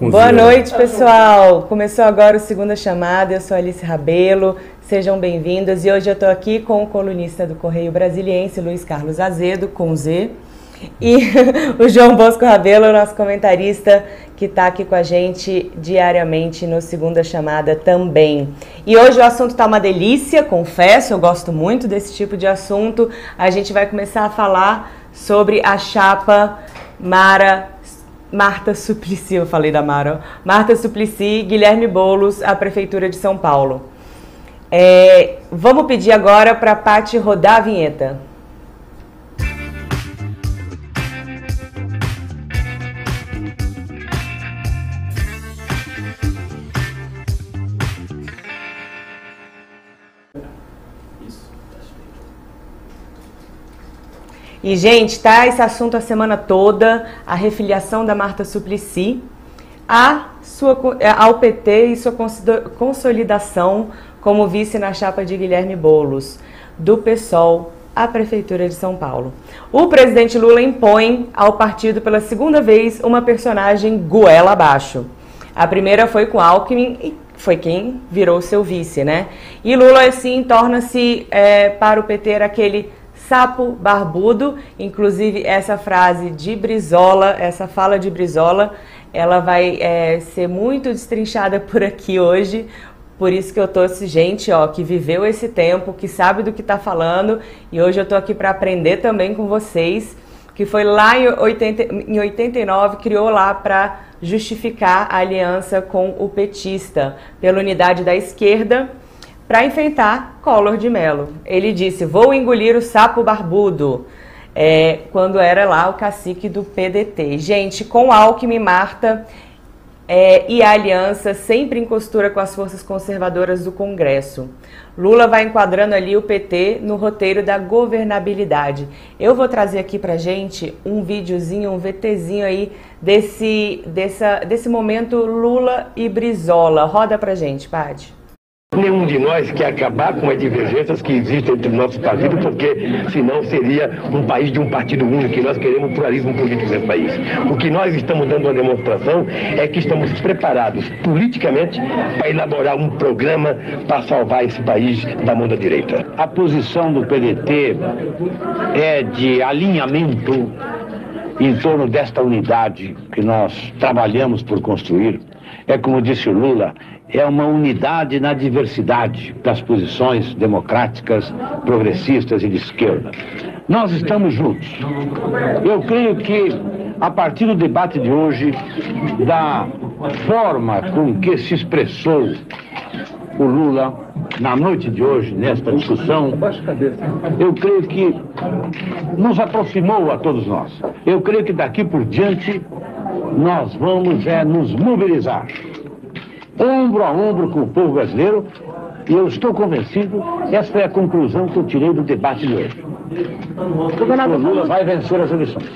Boa noite, pessoal. Começou agora o Segunda Chamada. Eu sou Alice Rabelo. Sejam bem-vindos. E hoje eu estou aqui com o colunista do Correio Brasiliense, Luiz Carlos Azedo, com Z. E o João Bosco Rabelo, nosso comentarista, que está aqui com a gente diariamente no Segunda Chamada também. E hoje o assunto está uma delícia, confesso, eu gosto muito desse tipo de assunto. A gente vai começar a falar sobre a chapa Mara Marta Suplicy, eu falei da Mara. Marta Suplicy, Guilherme Bolos, a Prefeitura de São Paulo. É, vamos pedir agora para a Paty rodar a vinheta. E, gente, tá esse assunto a semana toda, a refiliação da Marta Suplicy a sua, ao PT e sua consolidação como vice na chapa de Guilherme Bolos, do PSOL à Prefeitura de São Paulo. O presidente Lula impõe ao partido pela segunda vez uma personagem goela abaixo. A primeira foi com Alckmin e foi quem virou seu vice, né? E Lula, assim, torna-se é, para o PT aquele sapo barbudo. Inclusive, essa frase de Brizola, essa fala de Brizola, ela vai é, ser muito destrinchada por aqui hoje. Por isso que eu tô esse gente, ó, que viveu esse tempo, que sabe do que tá falando, e hoje eu tô aqui para aprender também com vocês, que foi lá em, 80, em 89, criou lá para justificar a aliança com o petista, pela unidade da esquerda para enfrentar Collor de Mello. Ele disse: Vou engolir o sapo barbudo. É, quando era lá o cacique do PDT. Gente, com Alckmin, Marta é, e a aliança sempre em costura com as forças conservadoras do Congresso. Lula vai enquadrando ali o PT no roteiro da governabilidade. Eu vou trazer aqui pra gente um videozinho, um VTzinho aí desse, dessa, desse momento Lula e Brizola. Roda pra gente, Pade. Nenhum de nós quer acabar com as divergências que existem entre o nosso partido, porque senão seria um país de um partido único, e nós queremos pluralismo político nesse país. O que nós estamos dando uma demonstração é que estamos preparados politicamente para elaborar um programa para salvar esse país da mão da direita. A posição do PDT é de alinhamento em torno desta unidade que nós trabalhamos por construir. É como disse o Lula, é uma unidade na diversidade das posições democráticas, progressistas e de esquerda. Nós estamos juntos. Eu creio que, a partir do debate de hoje, da forma com que se expressou o Lula na noite de hoje, nesta discussão, eu creio que nos aproximou a todos nós. Eu creio que daqui por diante nós vamos é, nos mobilizar ombro a ombro com o povo brasileiro, e eu estou convencido, essa é a conclusão que eu tirei do debate de hoje. O Lula vai vencer as eleições.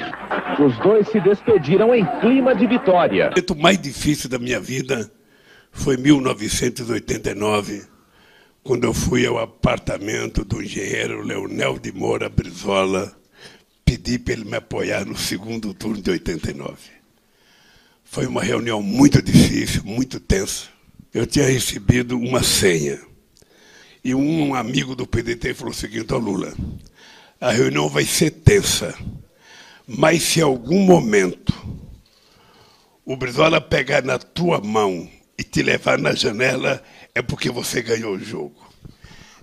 Os dois se despediram em clima de vitória. O momento mais difícil da minha vida foi 1989, quando eu fui ao apartamento do engenheiro Leonel de Moura Brizola, pedi para ele me apoiar no segundo turno de 89. Foi uma reunião muito difícil, muito tensa eu tinha recebido uma senha. E um amigo do PDT falou o seguinte ao Lula: a reunião vai ser tensa, mas se algum momento o Brizola pegar na tua mão e te levar na janela, é porque você ganhou o jogo.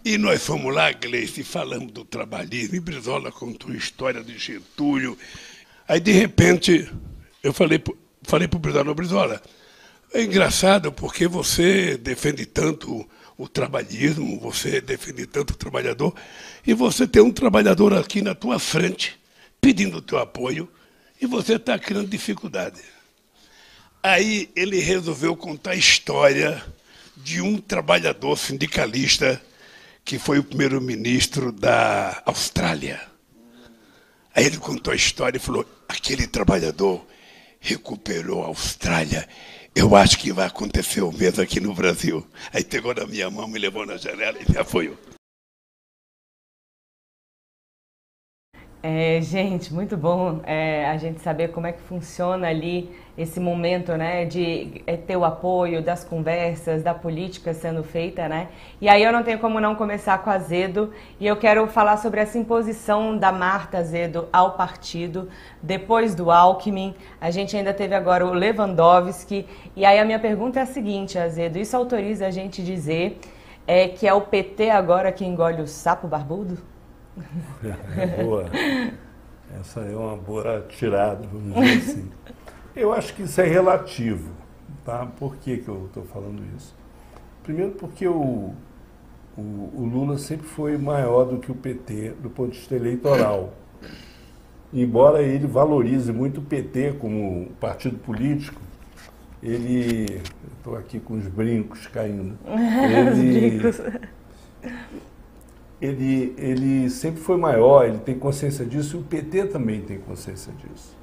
E nós fomos lá, Gleice, falamos do trabalhismo, e Brizola contou a história de Getúlio. Aí, de repente, eu falei, falei para o Brizola, Brizola, é engraçado porque você defende tanto o trabalhismo, você defende tanto o trabalhador, e você tem um trabalhador aqui na tua frente pedindo o teu apoio, e você está criando dificuldade. Aí ele resolveu contar a história de um trabalhador sindicalista que foi o primeiro-ministro da Austrália. Aí ele contou a história e falou: aquele trabalhador recuperou a Austrália eu acho que vai acontecer o mesmo aqui no Brasil. Aí pegou na minha mão, me levou na janela e me apoiou. É, gente, muito bom é, a gente saber como é que funciona ali esse momento, né, de é, ter o apoio das conversas, da política sendo feita, né? E aí eu não tenho como não começar com a Azedo e eu quero falar sobre essa imposição da Marta Azedo ao partido depois do Alckmin. A gente ainda teve agora o Lewandowski e aí a minha pergunta é a seguinte, Azedo, isso autoriza a gente dizer é, que é o PT agora que engole o sapo barbudo? É, boa. Essa é uma boa tirada, vamos dizer assim. Eu acho que isso é relativo. Tá? Por que, que eu estou falando isso? Primeiro porque o, o, o, Lula sempre foi maior do que o PT do ponto de vista eleitoral. Embora ele valorize muito o PT como partido político, ele. Estou aqui com os brincos caindo. Ele, ele, ele sempre foi maior, ele tem consciência disso e o PT também tem consciência disso.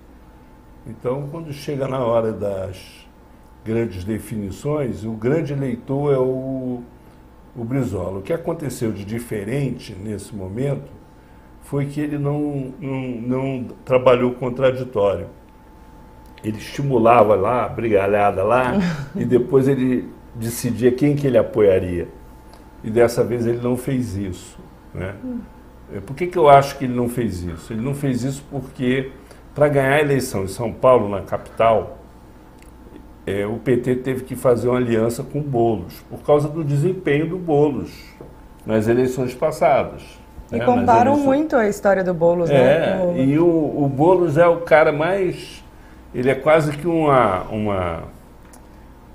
Então, quando chega na hora das grandes definições, o grande eleitor é o, o Brizola. O que aconteceu de diferente nesse momento foi que ele não, não, não trabalhou contraditório. Ele estimulava lá, a brigalhada lá, e depois ele decidia quem que ele apoiaria. E dessa vez ele não fez isso. Né? É, por que, que eu acho que ele não fez isso? Ele não fez isso porque, para ganhar a eleição em São Paulo, na capital, é, o PT teve que fazer uma aliança com o Boulos, por causa do desempenho do Boulos nas eleições passadas. E né? comparam eleições... muito a história do Boulos, é, né? E o, o Boulos é o cara mais. Ele é quase que uma, uma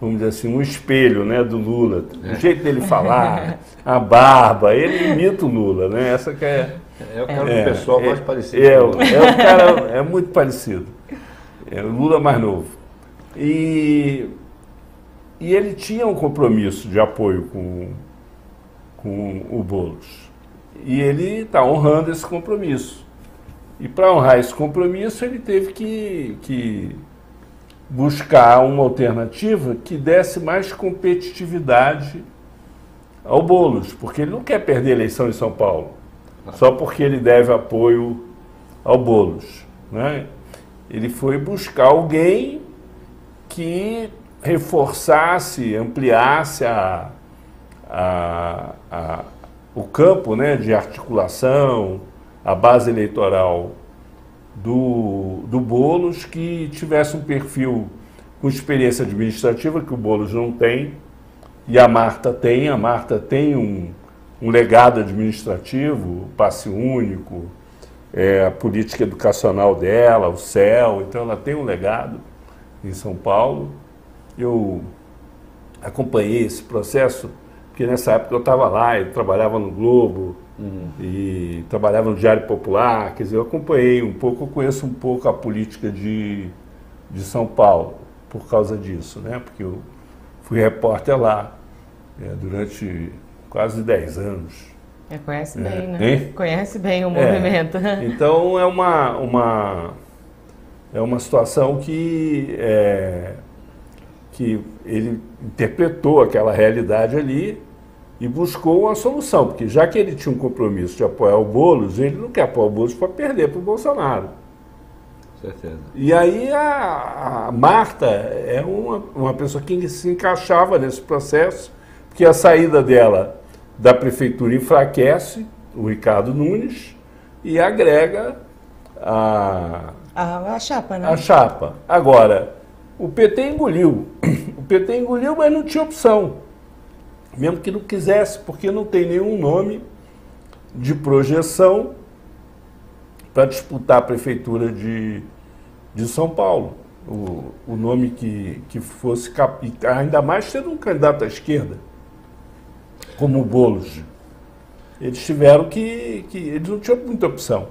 vamos dizer assim, um espelho né, do Lula. O jeito dele falar, a barba, ele imita o Lula, né? Essa que é. É o cara é, do pessoal é, mais parecido. É, é, o cara, é muito parecido. É o Lula mais novo. E, e ele tinha um compromisso de apoio com, com o Boulos. E ele está honrando esse compromisso. E para honrar esse compromisso, ele teve que, que buscar uma alternativa que desse mais competitividade ao Boulos, porque ele não quer perder a eleição em São Paulo, só porque ele deve apoio ao Boulos. Né? Ele foi buscar alguém que reforçasse, ampliasse a, a, a, o campo né, de articulação, a base eleitoral do, do Boulos que tivesse um perfil com experiência administrativa, que o Boulos não tem, e a Marta tem. A Marta tem um, um legado administrativo, passe único, é, a política educacional dela, o CEL, então ela tem um legado em São Paulo. Eu acompanhei esse processo, porque nessa época eu estava lá, eu trabalhava no Globo, Uhum. E trabalhava no Diário Popular, quer dizer, eu acompanhei um pouco, eu conheço um pouco a política de, de São Paulo por causa disso, né? Porque eu fui repórter lá é, durante quase 10 anos. É, conhece é, bem, né? Hein? Conhece bem o é. movimento. então é uma, uma, é uma situação que, é, que ele interpretou aquela realidade ali e buscou uma solução, porque já que ele tinha um compromisso de apoiar o Boulos, ele não quer apoiar o Boulos para perder para o Bolsonaro. Certeza. E aí a, a, Marta é uma, uma pessoa que se encaixava nesse processo, porque a saída dela da prefeitura enfraquece o Ricardo Nunes e agrega a, a, a chapa, né? A chapa. Agora, o PT engoliu. O PT engoliu, mas não tinha opção mesmo que não quisesse, porque não tem nenhum nome de projeção para disputar a prefeitura de, de São Paulo. O, o nome que, que fosse, ainda mais sendo um candidato à esquerda, como o Boulos. Eles tiveram que, que. Eles não tinham muita opção.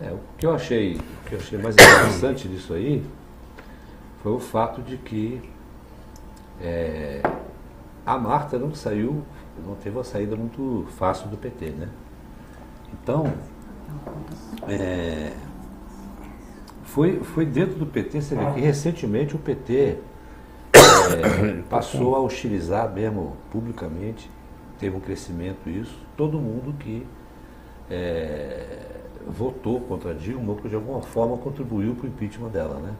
É, o, que eu achei, o que eu achei mais interessante disso aí foi o fato de que é, a Marta não saiu, não teve uma saída muito fácil do PT, né? Então, é, foi, foi dentro do PT, você vê que recentemente o PT é, passou a hostilizar mesmo publicamente, teve um crescimento isso, todo mundo que é, votou contra Dilma, que de alguma forma contribuiu para o impeachment dela, né?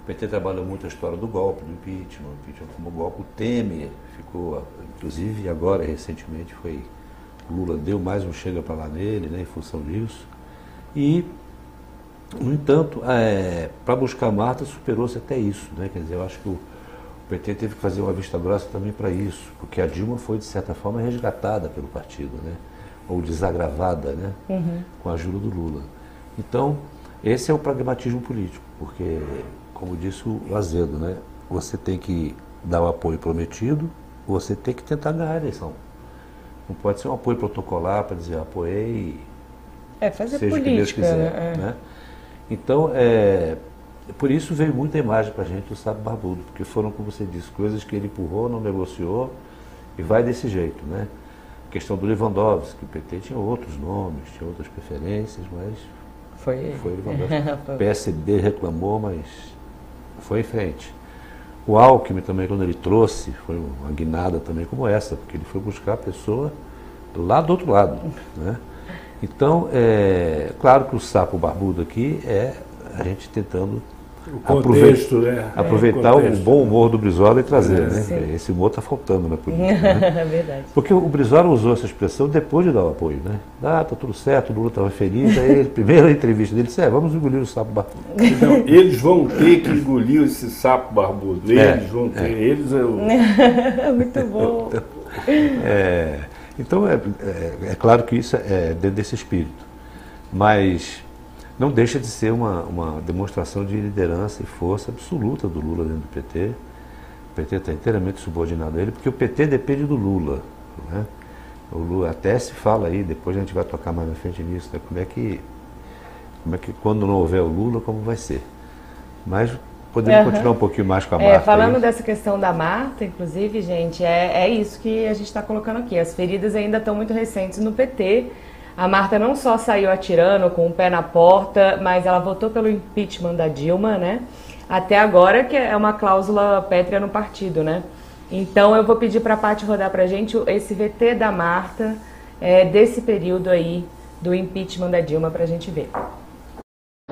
O PT trabalhou muito a história do golpe, do impeachment, o impeachment como golpe. O Temer ficou, inclusive agora, recentemente, foi. Lula deu mais um chega para lá nele, né, em função disso. E, no entanto, é, para buscar Marta, superou-se até isso. Né? Quer dizer, eu acho que o, PT teve que fazer uma vista grossa também para isso, porque a Dilma foi, de certa forma, resgatada pelo partido, né? ou desagravada né? Uhum. com a ajuda do Lula. Então, esse é o pragmatismo político, porque como disse o Azedo, né? Você tem que dar o apoio prometido, você tem que tentar ganhar a eleição. Não pode ser um apoio protocolar para dizer apoiei. É, fazer seja política. Que Deus quiser, é. né? Então, é, por isso veio muita imagem para a gente do Sábio Barbudo, porque foram, como você disse, coisas que ele empurrou, não negociou e vai desse jeito, né? A questão do Lewandowski, o PT tinha outros nomes, tinha outras preferências, mas foi, foi Lewandowski. o PSD reclamou, mas foi em frente. O Alckmin também, quando ele trouxe, foi uma guinada também como essa, porque ele foi buscar a pessoa lá do outro lado. Né? Então, é claro que o sapo barbudo aqui é a gente tentando contexto, aproveitar, né? aproveitar é, o, o, bom humor do Brizola e trazer. É, né? Sim. Esse humor está faltando na política. Né? É verdade. Porque o Brizola usou essa expressão depois de dar o apoio. Né? Ah, está tudo certo, o Lula estava feliz. Aí, a primeira entrevista dele disse: é, vamos engolir o sapo barbudo. Então, eles vão ter que engolir esse sapo barbudo. Eles é, vão ter. É. Eles é o. Muito bom. É, então, é, é, é, claro que isso é dentro desse espírito. Mas não deixa de ser uma, uma demonstração de liderança e força absoluta do Lula dentro do PT. O PT está inteiramente subordinado a ele, porque o PT depende do Lula. Né? O Lula até se fala aí, depois a gente vai tocar mais na frente nisso, né? como é que, como é que quando não houver o Lula, como vai ser. Mas podemos uhum. continuar um pouquinho mais com a é, Marta. É, falando aí. dessa questão da Marta, inclusive, gente, é, é isso que a gente está colocando aqui. As feridas ainda estão muito recentes no PT. A Marta não só saiu atirando com o pé na porta, mas ela votou pelo impeachment da Dilma, né? Até agora, que é uma cláusula pétrea no partido, né? Então eu vou pedir para a Paty rodar para gente esse VT da Marta é, desse período aí do impeachment da Dilma para a gente ver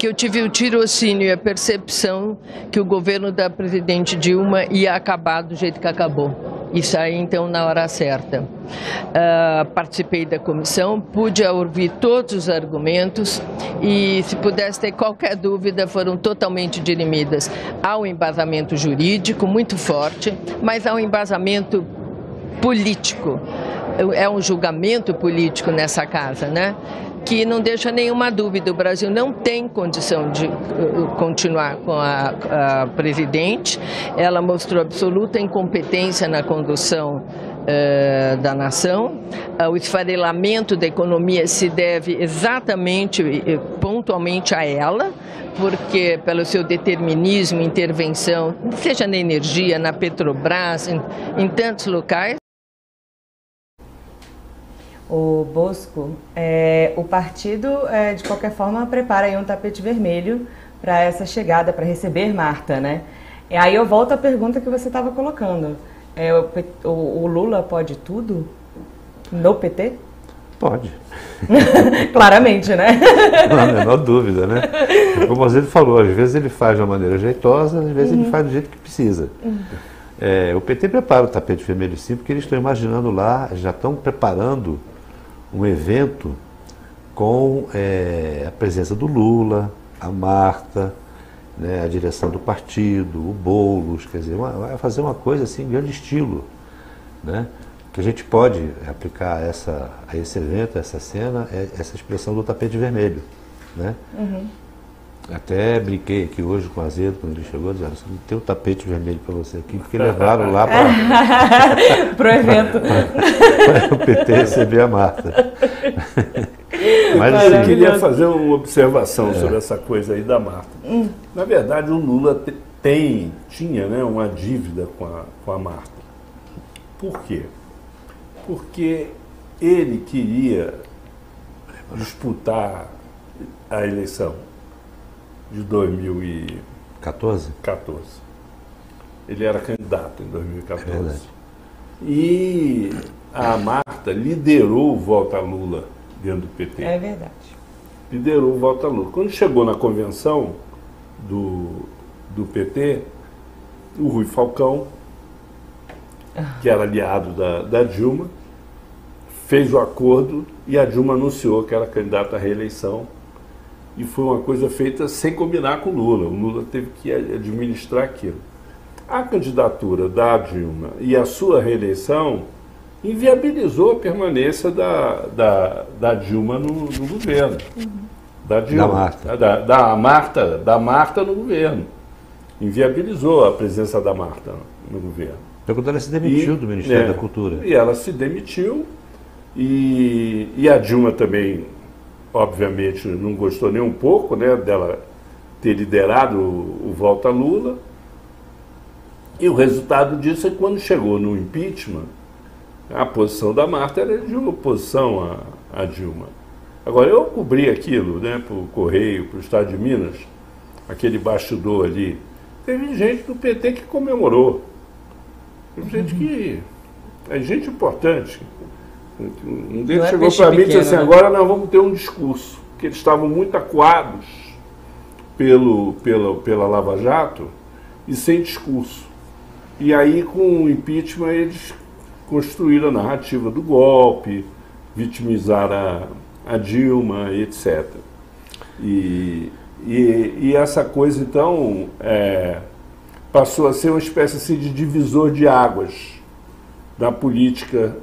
que eu tive o tirocínio e a percepção que o governo da presidente Dilma ia acabar do jeito que acabou. E saí então na hora certa. Uh, participei da comissão, pude ouvir todos os argumentos e, se pudesse ter qualquer dúvida, foram totalmente dirimidas. Há um embasamento jurídico muito forte, mas há um embasamento político. É um julgamento político nessa casa, né? Que não deixa nenhuma dúvida, o Brasil não tem condição de uh, continuar com a, a presidente. Ela mostrou absoluta incompetência na condução uh, da nação. Uh, o esfarelamento da economia se deve exatamente, pontualmente a ela, porque pelo seu determinismo, intervenção, seja na energia, na Petrobras, em, em tantos locais, o Bosco, é, o partido, é, de qualquer forma, prepara aí um tapete vermelho para essa chegada, para receber Marta, né? E aí eu volto à pergunta que você estava colocando. É, o, o, o, Lula pode tudo no PT? Pode. Claramente, né? Não há a menor dúvida, né? Como você falou, às vezes ele faz de uma maneira jeitosa, às vezes uhum. ele faz do jeito que precisa. Uhum. É, o PT prepara o tapete vermelho sim, porque eles estão imaginando lá, já estão preparando um evento com é, a presença do Lula, a Marta, né, a direção do partido, o Boulos, quer dizer, vai fazer uma coisa assim, grande estilo, né? Que a gente pode aplicar essa, a esse evento, essa cena, é, essa expressão do tapete vermelho, né? Uhum. Até brinquei aqui hoje com o Azedo, quando ele chegou, dizendo, assim, tem um tapete vermelho para você aqui, porque levaram lá para o evento. o PT receber a Marta. Mas assim, eu queria fazer uma observação é. sobre essa coisa aí da Marta. Hum. Na verdade, o Lula tem, tinha né, uma dívida com a, com a Marta. Por quê? Porque ele queria disputar a eleição de 2014. 14. Ele era candidato em 2014. É e a Marta liderou o voto a Lula dentro do PT. É verdade. liderou o voto a Lula. Quando chegou na convenção do, do PT, o Rui Falcão, que era aliado da, da Dilma, fez o acordo e a Dilma anunciou que era candidata à reeleição. E foi uma coisa feita sem combinar com o Lula. O Lula teve que administrar aquilo. A candidatura da Dilma e a sua reeleição inviabilizou a permanência da, da, da Dilma no, no governo. Da Dilma. Da Marta. Da, da Marta. Da Marta no governo. Inviabilizou a presença da Marta no governo. Quando ela se demitiu E- do Ministério é, da Cultura. E ela se demitiu e, e a Dilma também, obviamente, não gostou nem um pouco né, dela ter liderado o, o Volta Lula. E o resultado disso é que quando chegou no impeachment, a posição da Marta era de oposição à, à Dilma. Agora, eu cobri aquilo né, para o Correio, para o Estado de Minas, aquele bastidor ali. Teve gente do PT que comemorou. Teve gente que. É gente importante. Um deles Não é chegou peixe para mim e disse assim: né? agora nós vamos ter um discurso. Porque eles estavam muito acuados pelo, pela, pela Lava Jato e sem discurso. E aí, com o impeachment, eles construíram a narrativa do golpe, vitimizaram a, a Dilma, etc. E, e, e essa coisa, então, é, passou a ser uma espécie assim, de divisor de águas da política,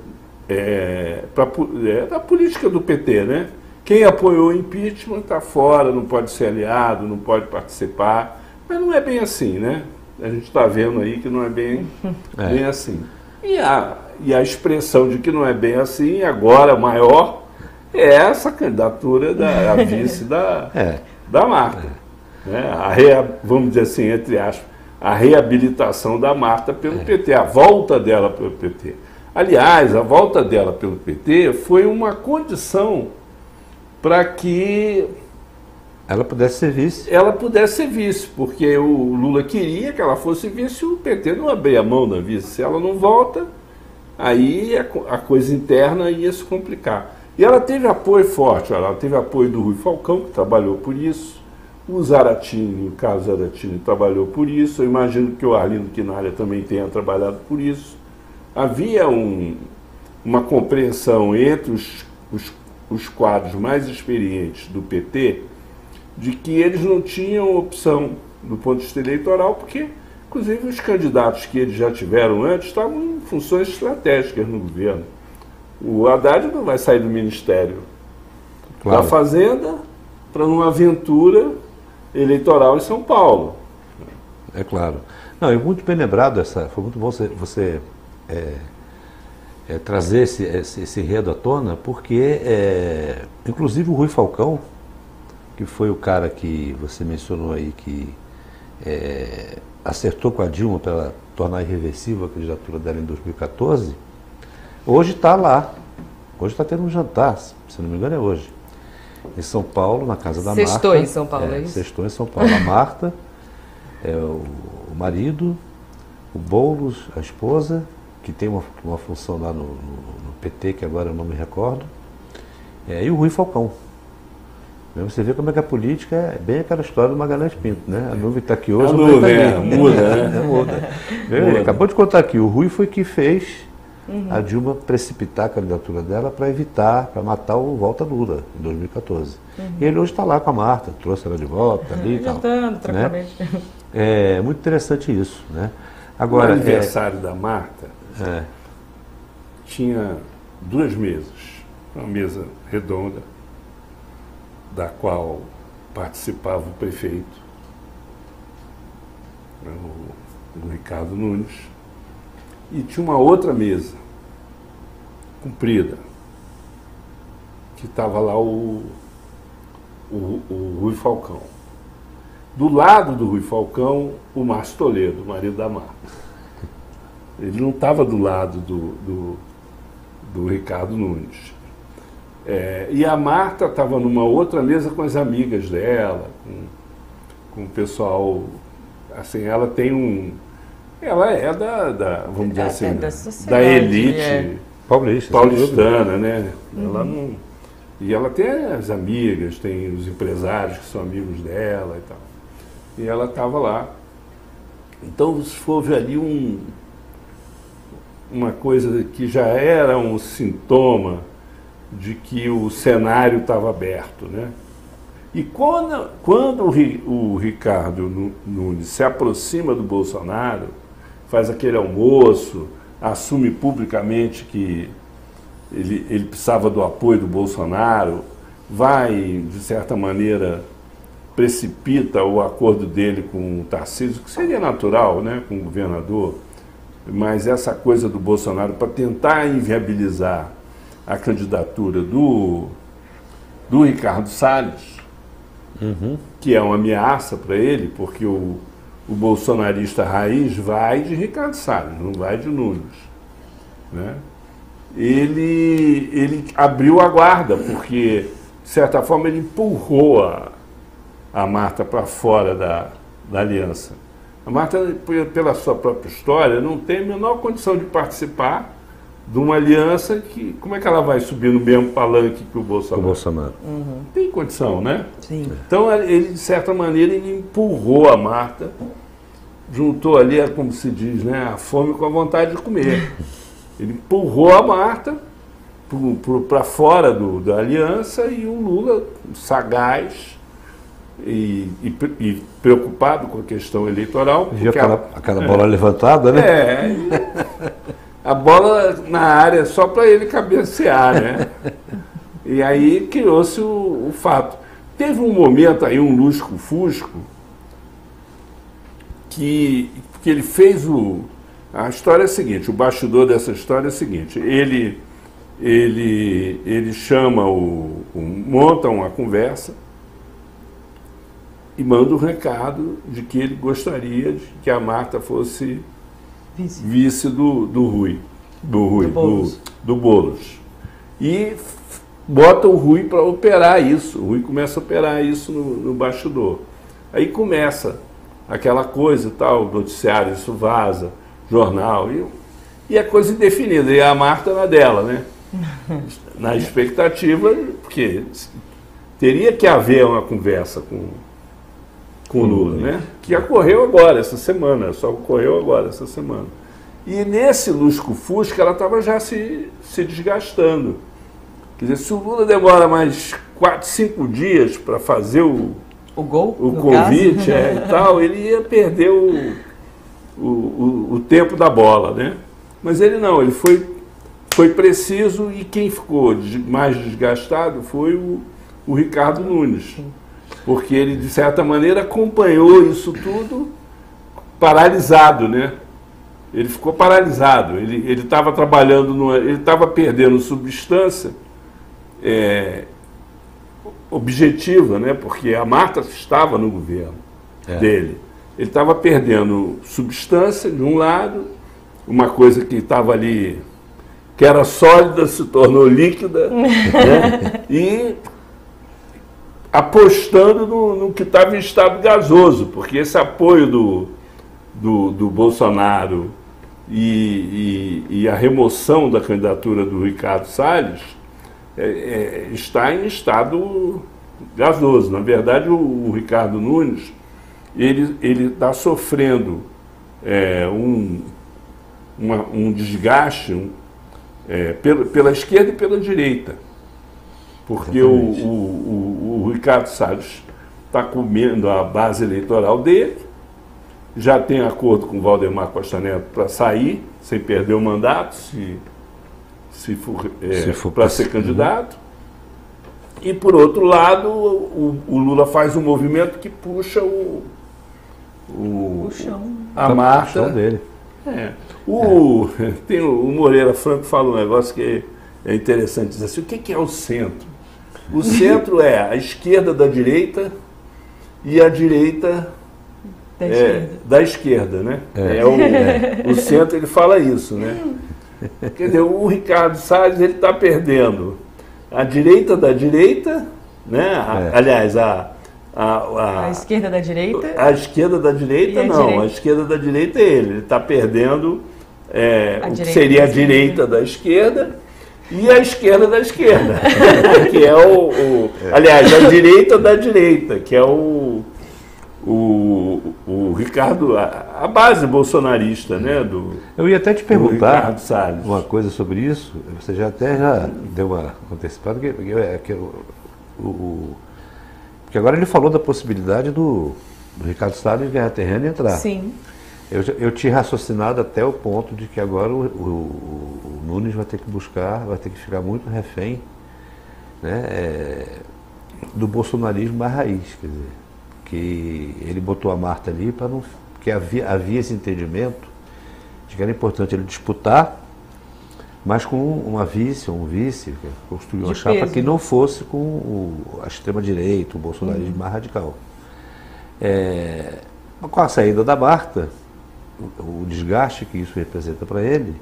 é, pra é, da política do PT, né? Quem apoiou o impeachment está fora, não pode ser aliado, não pode participar. Mas não é bem assim, né? A gente está vendo aí que não é bem, É. bem assim. E a, e a expressão de que não é bem assim, agora maior, é essa candidatura da vice da, É. da Marta. Né? A rea, vamos dizer assim, entre aspas, a reabilitação da Marta pelo PT, a volta dela pelo PT. Aliás, a volta dela pelo PT foi uma condição para que Ela pudesse ser vice. ela pudesse ser vice, porque o Lula queria que ela fosse vice e o PT não abria a mão da vice. Se ela não volta, aí a, co- a coisa interna ia se complicar. E ela teve apoio forte, ela teve apoio do Rui Falcão, que trabalhou por isso, o Zaratini, o Carlos Zaratini, trabalhou por isso, eu imagino que o Arlindo Quinalha também tenha trabalhado por isso. Havia um- uma compreensão entre os, os, os quadros mais experientes do PT de que eles não tinham opção do ponto de vista eleitoral, porque, inclusive, os candidatos que eles já tiveram antes estavam em funções estratégicas no governo. O Haddad não vai sair do Ministério Claro. da Fazenda para uma aventura eleitoral em São Paulo. É claro. Não, e muito bem lembrado, essa, foi muito bom você, você, é, é, trazer esse, esse, esse enredo à tona, porque, é, inclusive, o Rui Falcão, que foi o cara que você mencionou aí, que é, acertou com a Dilma para tornar irreversível a candidatura dela em 2014, hoje está lá. Hoje está tendo um jantar, se não me engano é hoje. Em São Paulo, na casa da Sextou Marta. em São Paulo, é isso? Sextou em São Paulo. A Marta, é, o, o marido, o Boulos, a esposa, que tem uma, uma função lá no, no- no PT, que agora eu não me recordo, é, e o Rui Falcão. Né, Você vê como é que a política é bem aquela história do Magalhães Pinto, né? A nuvem está aqui hoje, A tá nuvem, é, muda, né? É, muda. Ele Muda. acabou de contar aqui, o Rui foi que fez a Dilma precipitar a candidatura dela para evitar, para matar o Volta Lula, em 2014. E ele hoje está lá com a Marta, trouxe ela de volta ali e tal. Adiantando, né? tranquilamente. É muito interessante isso, né? O Agora, é, aniversário da Marta é, tinha duas mesas. Uma mesa redonda, da qual participava o prefeito, né, o, Ricardo Nunes, e tinha uma outra mesa, comprida, que estava lá o, o, o Rui Falcão. Do lado do Rui Falcão, o Márcio Toledo, o marido da Marta. Ele não estava do lado do, do, do Ricardo Nunes. É, e a Marta estava numa outra mesa com as amigas dela, com, com o pessoal. Assim, ela tem um. Ela é da, da vamos dizer assim, é da da, sociedade, da elite é. Paulista. paulistana, né? Ela não, E ela tem as amigas, tem os empresários que são amigos dela e tal. E ela estava lá. Então houve ali um, uma coisa que já era um sintoma de que o cenário estava aberto, né? E quando, quando o, o Ricardo Nunes se aproxima do Bolsonaro, faz aquele almoço, assume publicamente que ele, ele precisava do apoio do Bolsonaro, vai, de certa maneira, precipita o acordo dele com o Tarcísio, que seria natural, né, com o governador, mas essa coisa do Bolsonaro para tentar inviabilizar a candidatura do, do Ricardo Salles, uhum. que é uma ameaça para ele, porque o, o bolsonarista raiz vai de Ricardo Salles, não vai de Nunes. Né? Ele, ele abriu a guarda, porque, de certa forma, ele empurrou a, a Marta para fora da, da aliança. A Marta, pela sua própria história, não tem a menor condição de participar de uma aliança que. Como é que ela vai subir no mesmo palanque que o Bolsonaro? O Bolsonaro. Uhum. Tem condição, né? Sim. Então, ele, de certa maneira, ele empurrou a Marta, juntou ali, como se diz, né, a fome com a vontade de comer. Ele empurrou a Marta para fora do, da aliança e o Lula, sagaz, e, e, e, preocupado com a questão eleitoral. Viu aquela, aquela bola é, levantada, né? É. A bola na área só para ele cabecear, né? E aí criou-se o, o, fato. Teve um momento aí, um lusco-fusco, que, que ele fez o. A história é a seguinte, o bastidor dessa história é o seguinte, ele, ele, ele chama o, o monta uma conversa e manda um recado de que ele gostaria de que a Marta fosse vice, vice do, do Rui, do Rui, do Boulos. Do, do Boulos. E bota o Rui para operar isso. O Rui começa a operar isso no, no bastidor. Aí começa aquela coisa tal, noticiário, isso vaza, jornal, e, e a coisa indefinida. E a Marta na dela, né? na expectativa, porque teria que haver uma conversa com com o Lula, né? Que ocorreu agora, essa semana, só ocorreu agora, essa semana. E nesse lusco-fusco ela estava já se, se desgastando. Quer dizer, se o Lula demora mais quatro, cinco dias para fazer o, o, gol, o convite é, e tal, ele ia perder o, o, o, o tempo da bola, né? Mas ele não, ele foi, foi preciso e quem ficou mais desgastado foi o, o Ricardo Nunes. Porque ele, de certa maneira, acompanhou isso tudo paralisado, né? Ele ficou paralisado, ele estava trabalhando, no, ele estava perdendo substância é, objetiva, né? porque a Marta estava no governo é. dele. Ele estava perdendo substância de um lado, uma coisa que estava ali, que era sólida, se tornou líquida, né? e apostando no, no que estava em estado gasoso, porque esse apoio do, do, do Bolsonaro e, e, e, a remoção da candidatura do Ricardo Salles é, é, está em estado gasoso. Na verdade, o, o Ricardo Nunes ele está sofrendo é, um, uma, um desgaste um, é, pela, pela esquerda e pela direita porque o, o, o, o, Ricardo Salles está comendo a base eleitoral dele, já tem acordo com o Valdemar Costa Neto para sair, sem perder o mandato, se, se for, é, for para ser candidato. E, por outro lado, o, o, Lula faz um movimento que puxa o, o, o chão. a Marta. dele. É. O, é. Tem o, o Moreira Franco fala um negócio que é interessante, diz assim, o que, que é o centro? O centro é a esquerda da direita e a direita da, é, esquerda. da esquerda, né? É. é o, é. o centro ele fala isso, né? Quer dizer, o Ricardo Salles ele está perdendo a direita da direita, né? A, é. aliás, a, a, a, a, esquerda da direita? A esquerda da direita, não. Direita? A esquerda da direita é ele. Ele está perdendo é, o que seria a direita da esquerda e a esquerda da esquerda, que é o, o aliás, a direita da direita, que é o, o, o Ricardo, a, a base bolsonarista, né? Do, Eu ia até te perguntar uma coisa sobre isso. Você já até já deu uma antecipada, que, que, é que o, porque agora ele falou da possibilidade do, do Ricardo Salles de Guerra Terrena entrar. Sim. Eu, eu tinha raciocinado até o ponto de que agora o, o- o Nunes vai ter que buscar, vai ter que ficar muito refém né, é, do bolsonarismo mais raiz, quer dizer, que ele botou a Marta ali para não. porque havia, havia esse entendimento de que era importante ele disputar, mas com uma vice, um vice, que construir uma De chapa que não fosse com o- a extrema-direita, o bolsonarismo mais radical. É, com a saída da Marta, o, desgaste que isso representa para ele,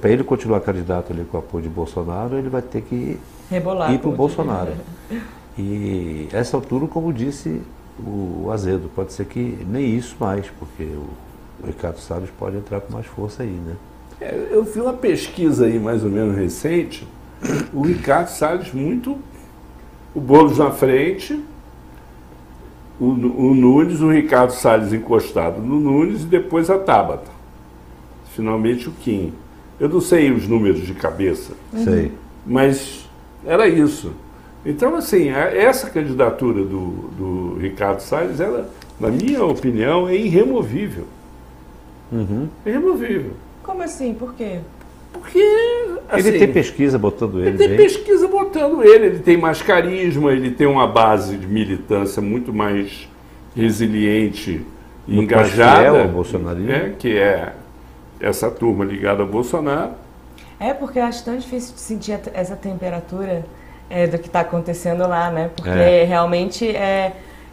para ele continuar candidato ali com o apoio de Bolsonaro, ele vai ter que Rebolar. ir para o Bolsonaro. E essa altura, como disse o, Azedo, pode ser que nem isso mais, porque o, o Ricardo Salles pode entrar com mais força aí, né? É, Eu vi uma pesquisa aí mais ou menos recente, o Ricardo Salles muito, o Boulos na frente, o, o Nunes, o Ricardo Salles encostado no Nunes e depois a Tabata. Finalmente o Kim. Eu não sei os números de cabeça, Sei. mas era isso. Então, assim, a- essa candidatura do, do Ricardo Salles, ela, na minha opinião, é irremovível. Uhum. É irremovível. Como assim? Por quê? Porque. ele assim, tem pesquisa botando ele, Ele tem bem. pesquisa botando ele, ele tem mais carisma, ele tem uma base de militância muito mais resiliente e Muito mais engajada. fiel ao bolsonarismo. né, que é essa turma ligada ao Bolsonaro. É porque eu acho tão difícil de sentir essa temperatura é, do que está acontecendo lá, né? Porque É. realmente é,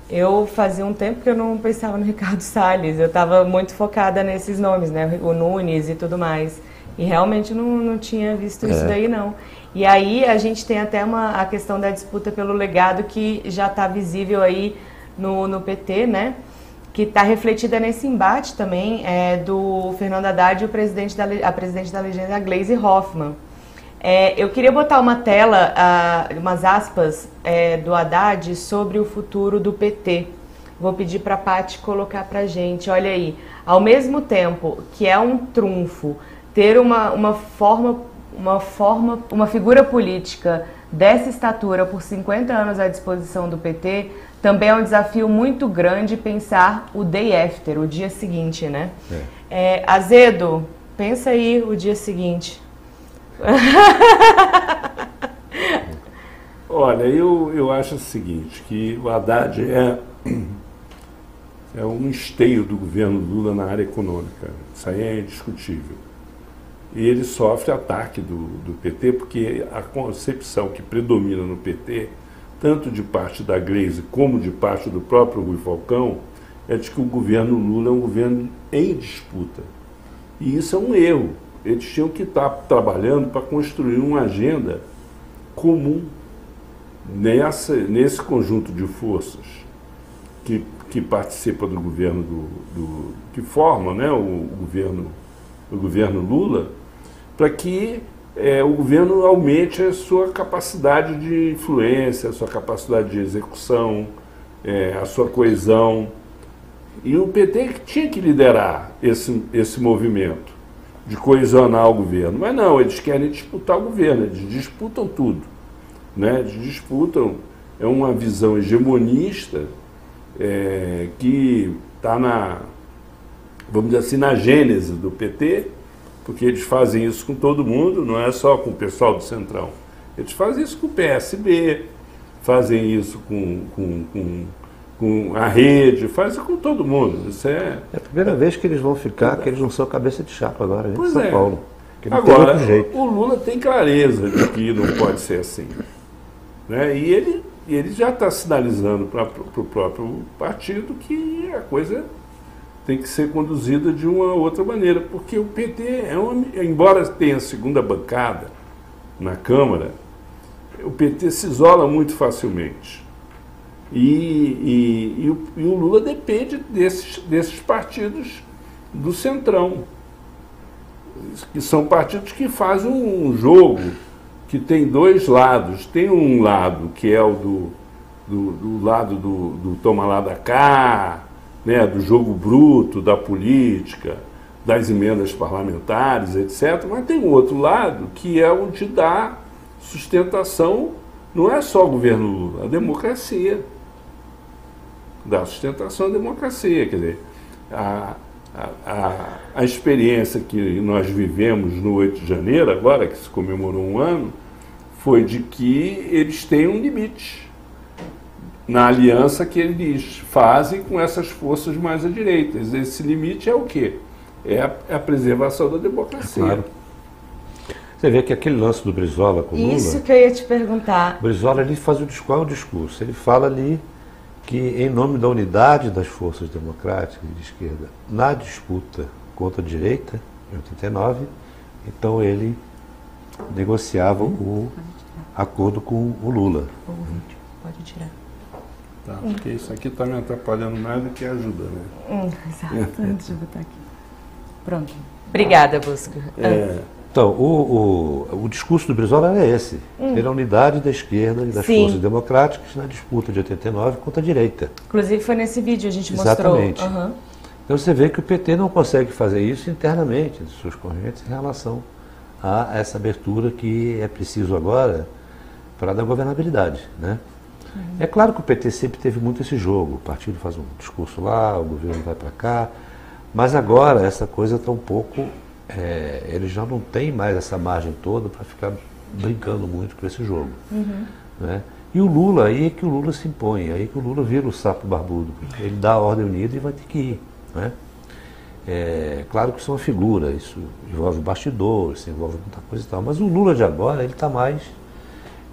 eu fazia um tempo que eu não pensava no Ricardo Salles. Eu estava muito focada nesses nomes, né? O Nunes e tudo mais. E realmente não, não tinha visto isso É. daí, não. E aí a gente tem até uma, a questão da disputa pelo legado que já está visível aí no, no PT, né? que está refletida nesse embate também é, do Fernando Haddad e o presidente da, a presidente da legenda, Gleisi Hoffmann. É, eu queria botar uma tela, ah, umas aspas é, do Haddad sobre o futuro do PT. Vou pedir para a Paty colocar para a gente. Olha aí, ao mesmo tempo que é um trunfo ter uma, uma forma, uma forma, uma figura política dessa estatura por 50 anos à disposição do PT, também é um desafio muito grande pensar o day after, o dia seguinte, né? É, Azedo, pensa aí o dia seguinte. Olha, eu, eu acho o seguinte, que o Haddad é, é um esteio do governo Lula na área econômica. Isso aí é indiscutível. E ele sofre ataque do, do PT, porque a concepção que predomina no PT, tanto de parte da Gleisi como de parte do próprio Rui Falcão, é de que o governo Lula é um governo em disputa. E isso é um erro. Eles tinham que estar trabalhando para construir uma agenda comum nessa, nesse conjunto de forças que, que participa do governo do, do- que forma né, o, o governo o governo Lula para que eh, o governo aumente a sua capacidade de influência, a sua capacidade de execução, eh, a sua coesão. E o PT tinha que liderar esse, esse movimento de coesionar o governo. Mas não, eles querem disputar o governo, eles disputam tudo né, eles disputam, é uma visão hegemonista é, que está na, vamos dizer assim, na gênese do PT, porque eles fazem isso com todo mundo, não é só com o pessoal do Centrão. Eles fazem isso com o PSB, fazem isso com, com, com, com a rede, fazem com todo mundo. Isso é. É a primeira vez que eles vão ficar, que eles não são cabeça de chapa agora, né? Pois São é. Paulo. Agora, o Lula tem clareza de que não pode ser assim. Né? E ele, ele já está sinalizando para o próprio partido que a coisa tem que ser conduzida de uma outra maneira, porque o PT, é uma, embora tenha segunda bancada na Câmara, o PT se isola muito facilmente. E, e, e o, e o Lula depende desses, desses partidos do Centrão que são partidos que fazem um jogo que tem dois lados. Tem um lado que é o do, do, do lado do, do toma lá da cá, né, do jogo bruto, da política, das emendas parlamentares, etc. Mas tem um outro lado que é o de dar sustentação, não é só o governo Lula, a democracia. Dar sustentação à democracia. Quer dizer, a, a, a, experiência que nós vivemos no 8 de janeiro, agora que se comemorou um ano, foi de que eles têm um limite na aliança que eles fazem com essas forças mais à direita. Esse limite é o quê? É a, é a preservação da democracia. Claro. Você vê que aquele lance do Brizola com Lula... Isso que eu ia te perguntar. Brizola ele faz o qual é o discurso? Ele fala ali que em nome da unidade das forças democráticas de esquerda na disputa contra a direita, em 89, então ele negociava o acordo com o Lula. Pode tirar. Tá, porque isso aqui está me atrapalhando mais do que ajuda, né? Hum, exato, antes de botar aqui. Pronto. Obrigada, Busca. É. Então, o, o, o, discurso do Brizola é esse. Hum. Ele é a unidade da esquerda e das Sim. forças democráticas na disputa de 89 contra a direita. Inclusive foi nesse vídeo a gente Exatamente. mostrou. Uhum. Então você vê que o PT não consegue fazer isso internamente, em suas correntes, em relação a essa abertura que é preciso agora para dar governabilidade. Né? Uhum. É claro que o PT sempre teve muito esse jogo. O partido faz um discurso lá, o governo vai para cá. Mas agora essa coisa está um pouco. É, ele já não tem mais essa margem toda para ficar brincando muito com esse jogo. Uhum. Né? E o Lula, aí é que o Lula se impõe, aí é que o Lula vira o sapo barbudo. Ele dá a ordem unida e vai ter que ir. Né? É, claro que isso é uma figura, isso envolve bastidor, isso envolve muita coisa e tal. Mas o Lula de agora, ele está mais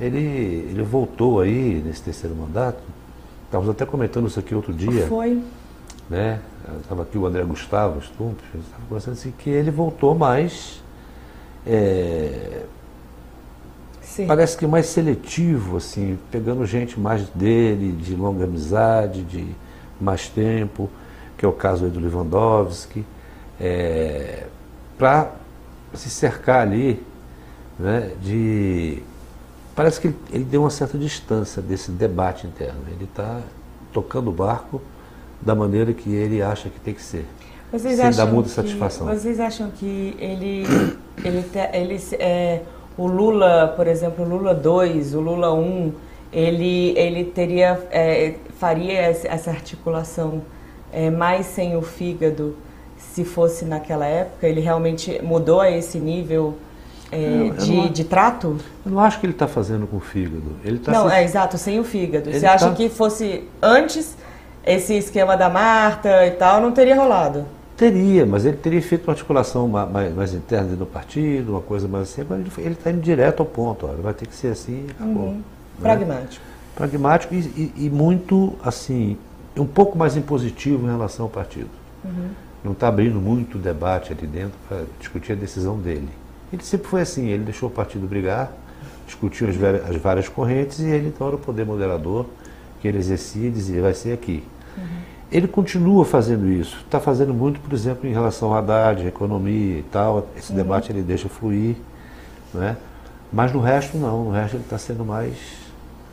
ele, ele voltou aí nesse terceiro mandato. Estávamos até comentando isso aqui outro dia. Foi. Né? Estava aqui o André Gustavo Stumpf, estava conversando assim, que ele voltou mais. É, parece que mais seletivo, assim, pegando gente mais dele, de longa amizade, de mais tempo, que é o caso aí do Lewandowski, é, para se cercar ali né, de parece que ele, ele, deu uma certa distância desse debate interno. Ele está tocando o barco da maneira que ele acha que tem que ser. Vocês sem dar muita que, satisfação. Vocês acham que ele, ele, ele é, o Lula, por exemplo, o Lula 2, o Lula 1, ele, ele teria, é, faria essa articulação é, mais sem o fígado se fosse naquela época? Ele realmente mudou a esse nível é, de, não, de, trato? Eu não acho que ele está fazendo com o fígado. Ele tá não, se... é exato, sem o fígado. Ele Você acha tá... que fosse antes esse esquema da Marta e tal, não teria rolado? Teria, mas ele teria feito uma articulação mais, mais interna dentro do partido, uma coisa mais assim. Agora ele está indo direto ao ponto. Ó, vai ter que ser assim acabou. Uhum. Né? Pragmático. Pragmático e, e, e, muito, assim, um pouco mais impositivo em relação ao partido. Uhum. Não está abrindo muito debate ali dentro para discutir a decisão dele. Ele sempre foi assim, ele deixou o partido brigar, discutiu as, as várias correntes e ele então era o poder moderador que ele exercia e dizia, vai ser aqui. Uhum. Ele continua fazendo isso, está fazendo muito, por exemplo, em relação à Haddad, economia e tal, esse uhum. debate ele deixa fluir, né? mas no resto não, no resto ele está sendo mais,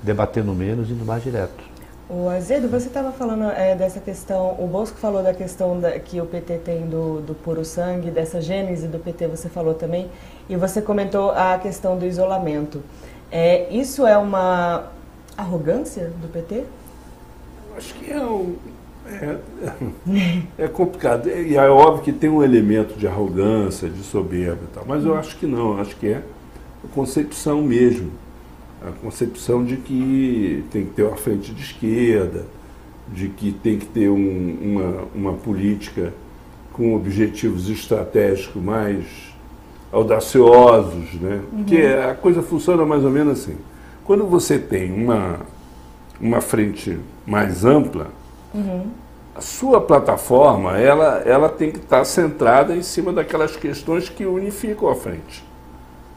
debatendo menos, indo mais direto. O Azedo, você estava falando é, dessa questão, o Bosco falou da questão da, que o PT tem do, do puro sangue, dessa gênese do PT, você falou também, e você comentou a questão do isolamento. É, isso é uma arrogância do PT? Acho que é um, é, é, complicado. E é óbvio que tem um elemento de arrogância, de soberba e tal, mas eu acho que não, acho que é a concepção mesmo a concepção de que tem que ter uma frente de esquerda, de que tem que ter um, uma, uma política com objetivos estratégicos mais audaciosos, né? Uhum. Que a coisa funciona mais ou menos assim. Quando você tem uma, uma frente mais ampla, uhum. a sua plataforma ela, ela tem que estar centrada em cima daquelas questões que unificam a frente.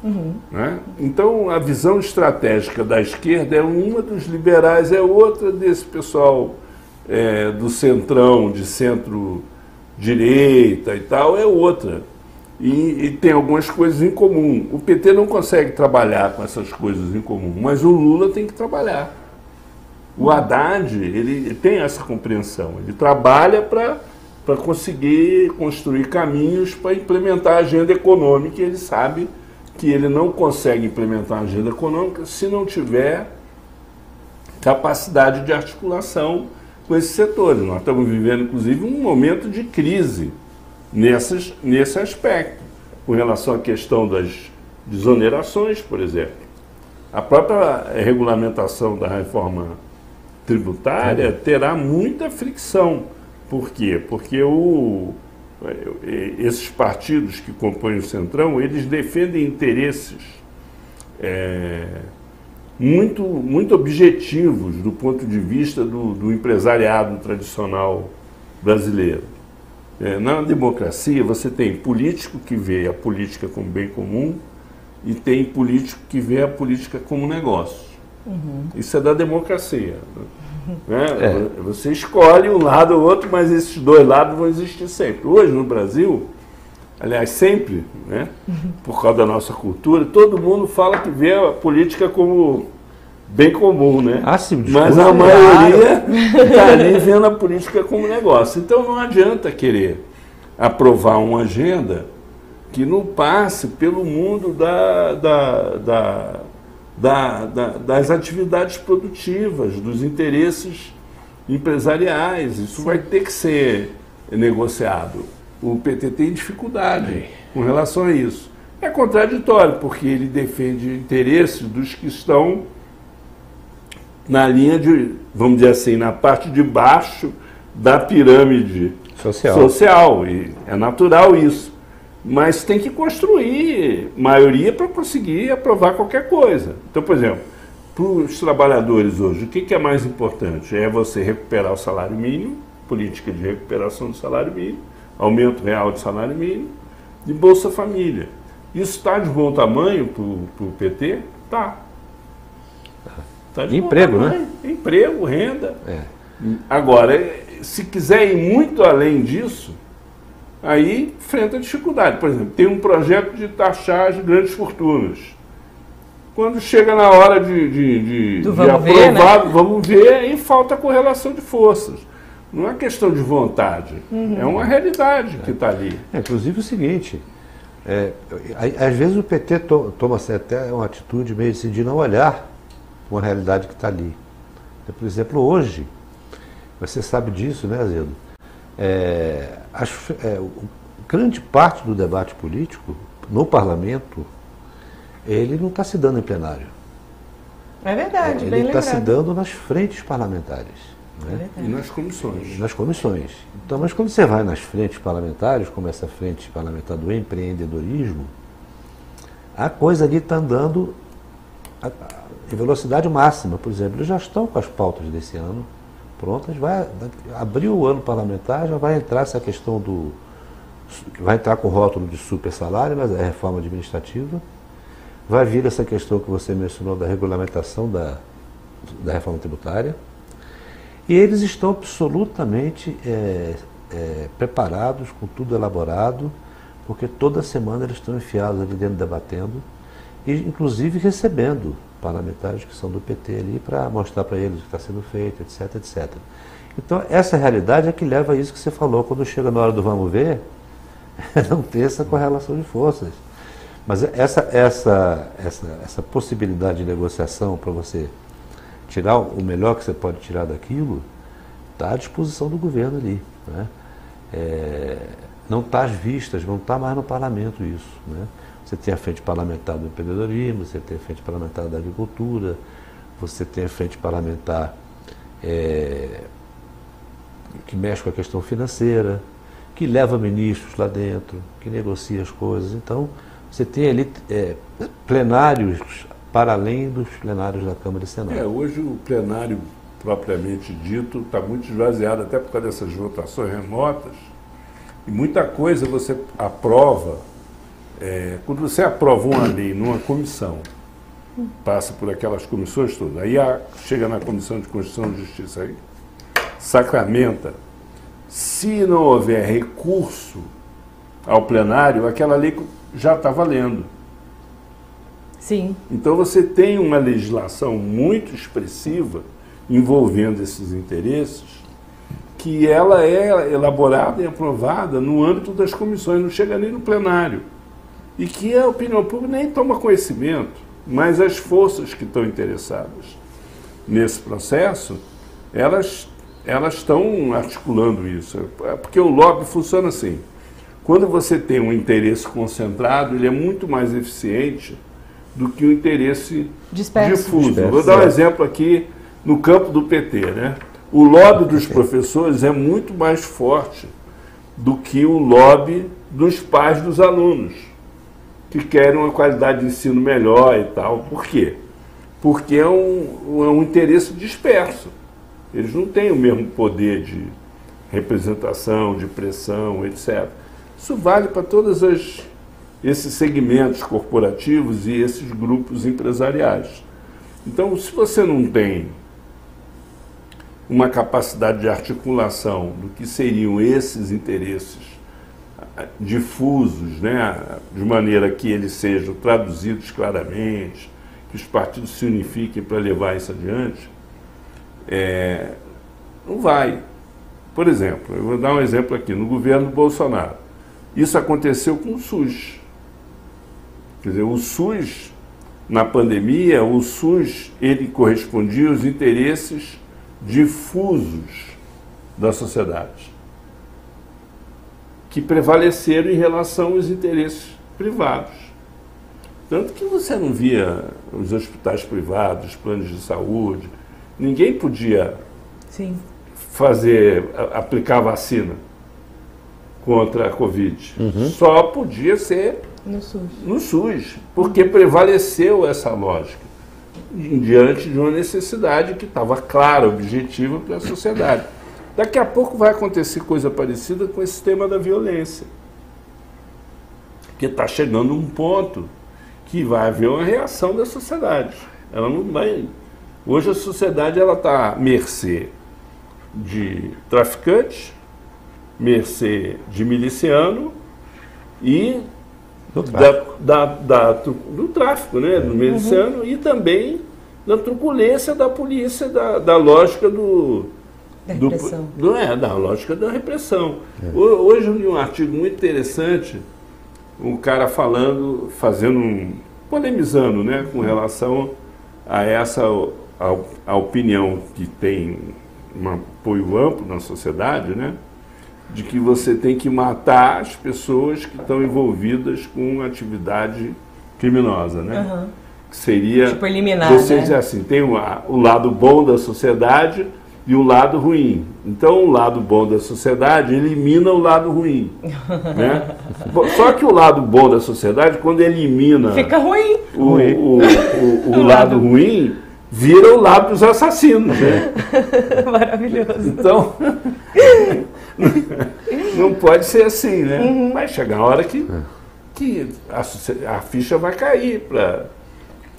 Uhum. Né? Então, a visão estratégica da esquerda é uma, dos liberais é outra, desse pessoal é, do centrão, de centro-direita e tal, é outra. e, e, tem algumas coisas em comum. O PT não consegue trabalhar com essas coisas em comum, mas o Lula tem que trabalhar. O Haddad, ele tem essa compreensão, ele trabalha para conseguir construir caminhos para implementar a agenda econômica ele sabe que ele não consegue implementar a agenda econômica se não tiver capacidade de articulação com esses setores. Nós estamos vivendo, inclusive, um momento de crise nessas, nesse aspecto, com relação à questão das desonerações, por exemplo. A própria regulamentação da reforma tributária terá muita fricção. Por quê? Porque o, esses partidos que compõem o Centrão, eles defendem interesses é, muito, muito objetivos do ponto de vista do, do empresariado tradicional brasileiro. É, na democracia, você tem político que vê a política como bem comum e tem político que vê a política como negócio. Uhum. Isso é da democracia. Né? É. Você escolhe um lado ou outro, mas esses dois lados vão existir sempre. Hoje, no Brasil, aliás, sempre, né? por causa da nossa cultura, todo mundo fala que vê a política como bem comum, né? Ah, sim, Mas a maioria está ali vendo a política como negócio. Então não adianta querer aprovar uma agenda que não passe pelo mundo da, da, da, da, da das atividades produtivas, dos interesses empresariais. Isso vai ter que ser negociado. O PT tem dificuldade com relação a isso. É contraditório, porque ele defende interesses dos que estão na linha de, vamos dizer assim, na parte de baixo da pirâmide social. social e é natural isso. Mas tem que construir maioria para conseguir aprovar qualquer coisa. Então, por exemplo, para os trabalhadores hoje, o que, que é mais importante? É você recuperar o salário mínimo, política de recuperação do salário mínimo, aumento real de salário mínimo, de Bolsa Família. Isso está de bom tamanho para o PT? Tá. Tá emprego, né? Emprego, renda. É. Agora, se quiser ir muito além disso, aí enfrenta dificuldade. Por exemplo, tem um projeto de taxar as grandes fortunas. Quando chega na hora de, de, de, de vamos aprovar, ver, né? vamos ver, e falta correlação de forças. Não é questão de vontade, uhum. é uma realidade é. que está ali. É, inclusive o seguinte, é, às vezes o PT to, toma até uma atitude meio assim de não olhar uma realidade que está ali. Então, por exemplo, hoje, você sabe disso, né, Azedo? É, as, é, grande parte do debate político no parlamento, ele não está se dando em plenário. É verdade, Ele está se dando nas frentes parlamentares. Né? É e nas comissões. Nas comissões. Então, mas quando você vai nas frentes parlamentares, como essa frente parlamentar do empreendedorismo, a coisa ali está andando em velocidade máxima, por exemplo, eles já estão com as pautas desse ano prontas, vai abrir o ano parlamentar, já vai entrar essa questão do. Vai entrar com o rótulo de super salário, mas é reforma administrativa. Vai vir essa questão que você mencionou da regulamentação da, da reforma tributária. E eles estão absolutamente é, é, preparados, com tudo elaborado, porque toda semana eles estão enfiados ali dentro debatendo e inclusive recebendo parlamentares que são do PT ali para mostrar para eles o que está sendo feito, etc, etc. Então, essa realidade é que leva a isso que você falou, quando chega na hora do vamos ver, não ter essa correlação de forças. Mas essa, essa, essa, essa possibilidade de negociação para você tirar o melhor que você pode tirar daquilo, está à disposição do governo ali. Né? É, não está às vistas, não está mais no parlamento isso. Né? Você tem a frente parlamentar do empreendedorismo, você tem a frente parlamentar da agricultura, você tem a frente parlamentar é, que mexe com a questão financeira, que leva ministros lá dentro, que negocia as coisas. Então, você tem ali é, plenários para além dos plenários da Câmara e Senado. É, hoje o plenário propriamente dito está muito esvaziado, até por causa dessas votações remotas, e muita coisa você aprova é, quando você aprova uma lei numa comissão, passa por aquelas comissões todas, aí a, chega na Comissão de Constituição e Justiça, aí sacramenta. Se não houver recurso ao plenário, aquela lei já está valendo. Sim. Então você tem uma legislação muito expressiva envolvendo esses interesses, que ela é elaborada e aprovada no âmbito das comissões, não chega nem no plenário. E que a opinião pública nem toma conhecimento, mas as forças que estão interessadas nesse processo, elas, elas estão articulando isso. É porque o lobby funciona assim. Quando você tem um interesse concentrado, ele é muito mais eficiente do que o interesse Disperso. difuso. Disperso, Vou dar um é. exemplo aqui no campo do PT. Né? O lobby dos professores é muito mais forte do que o lobby dos pais dos alunos, que querem uma qualidade de ensino melhor e tal. Por quê? Porque é um, é um interesse disperso. Eles não têm o mesmo poder de representação, de pressão, etc. Isso vale para todos esses segmentos corporativos e esses grupos empresariais. Então, se você não tem uma capacidade de articulação do que seriam esses interesses difusos, né, de maneira que eles sejam traduzidos claramente, que os partidos se unifiquem para levar isso adiante, é, não vai. Por exemplo, eu vou dar um exemplo aqui, no governo Bolsonaro. Isso aconteceu com o SUS. Quer dizer, o SUS, na pandemia, o SUS, ele correspondia aos interesses difusos da sociedade, que prevaleceram em relação aos interesses privados. Tanto que você não via os hospitais privados, os planos de saúde, ninguém podia Sim. fazer, a- aplicar vacina contra a Covid. Só podia ser No SUS. no SUS, porque prevaleceu essa lógica, diante de uma necessidade que estava clara, objetiva para a sociedade. Daqui a pouco vai acontecer coisa parecida com esse tema da violência. Porque está chegando um ponto que vai haver uma reação da sociedade. Ela não vai. Hoje a sociedade ela está à mercê de traficantes, mercê de miliciano e da, da, da tru- do tráfico, né, do miliciano e também da truculência da polícia, da, da lógica do, Da do- repressão. do- é, da lógica da repressão. Ho- Hoje eu li um artigo muito interessante, um cara falando, fazendo um, polemizando, né, com relação a essa a, a opinião que tem um apoio amplo na sociedade, né, de que você tem que matar as pessoas que estão envolvidas com atividade criminosa, né? Aham. Que seria Tipo, eliminar, você né? dizer assim, tem o, a- o lado bom da sociedade e o lado ruim. Então, o lado bom da sociedade elimina o lado ruim, né? Só que o lado bom da sociedade, quando elimina Fica ruim. o, o, o, o lado ruim, vira o lado dos assassinos, né? Maravilhoso. Então, não pode ser assim, né? Uhum. Vai chegar a hora que, que a, a ficha vai cair para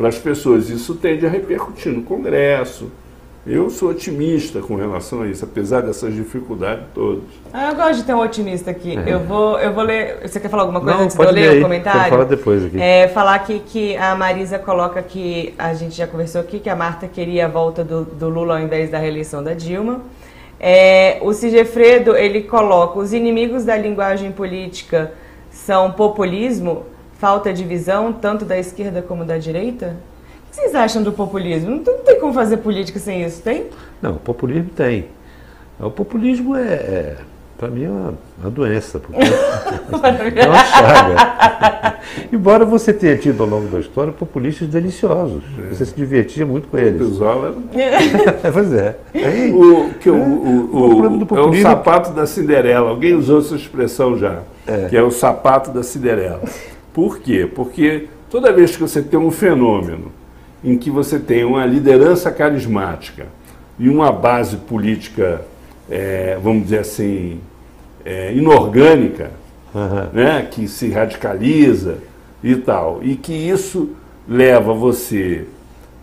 as pessoas. Isso tende a repercutir no Congresso. Eu sou otimista com relação a isso, apesar dessas dificuldades todas. Ah, eu gosto de ter um otimista aqui. Eu, vou, eu vou ler. Você quer falar alguma coisa Não, antes de eu ler o comentário? Quero falar depois aqui. É, falar aqui que a Marisa coloca que a gente já conversou aqui, que a Marta queria a volta do, do Lula ao invés da reeleição da Dilma. É, o Sigefredo, ele coloca, os inimigos da linguagem política são populismo, falta de visão, tanto da esquerda como da direita? O que vocês acham do populismo? Não, não tem como fazer política sem isso, tem? Não, o populismo tem. O populismo é, é para mim, é uma, uma doença. Porque é uma chaga. Embora você tenha tido ao longo da história populistas deliciosos. Você se divertia muito com O eles. Brizola pois é. Aí, O, que o, o, o- problema do é o sapato da Cinderela. Alguém usou essa expressão já, que é o sapato da Cinderela. Por quê? Porque toda vez que você tem um fenômeno em que você tem uma liderança carismática e uma base política, eh, vamos dizer assim, eh, inorgânica, né, que se radicaliza e tal, e que isso leva você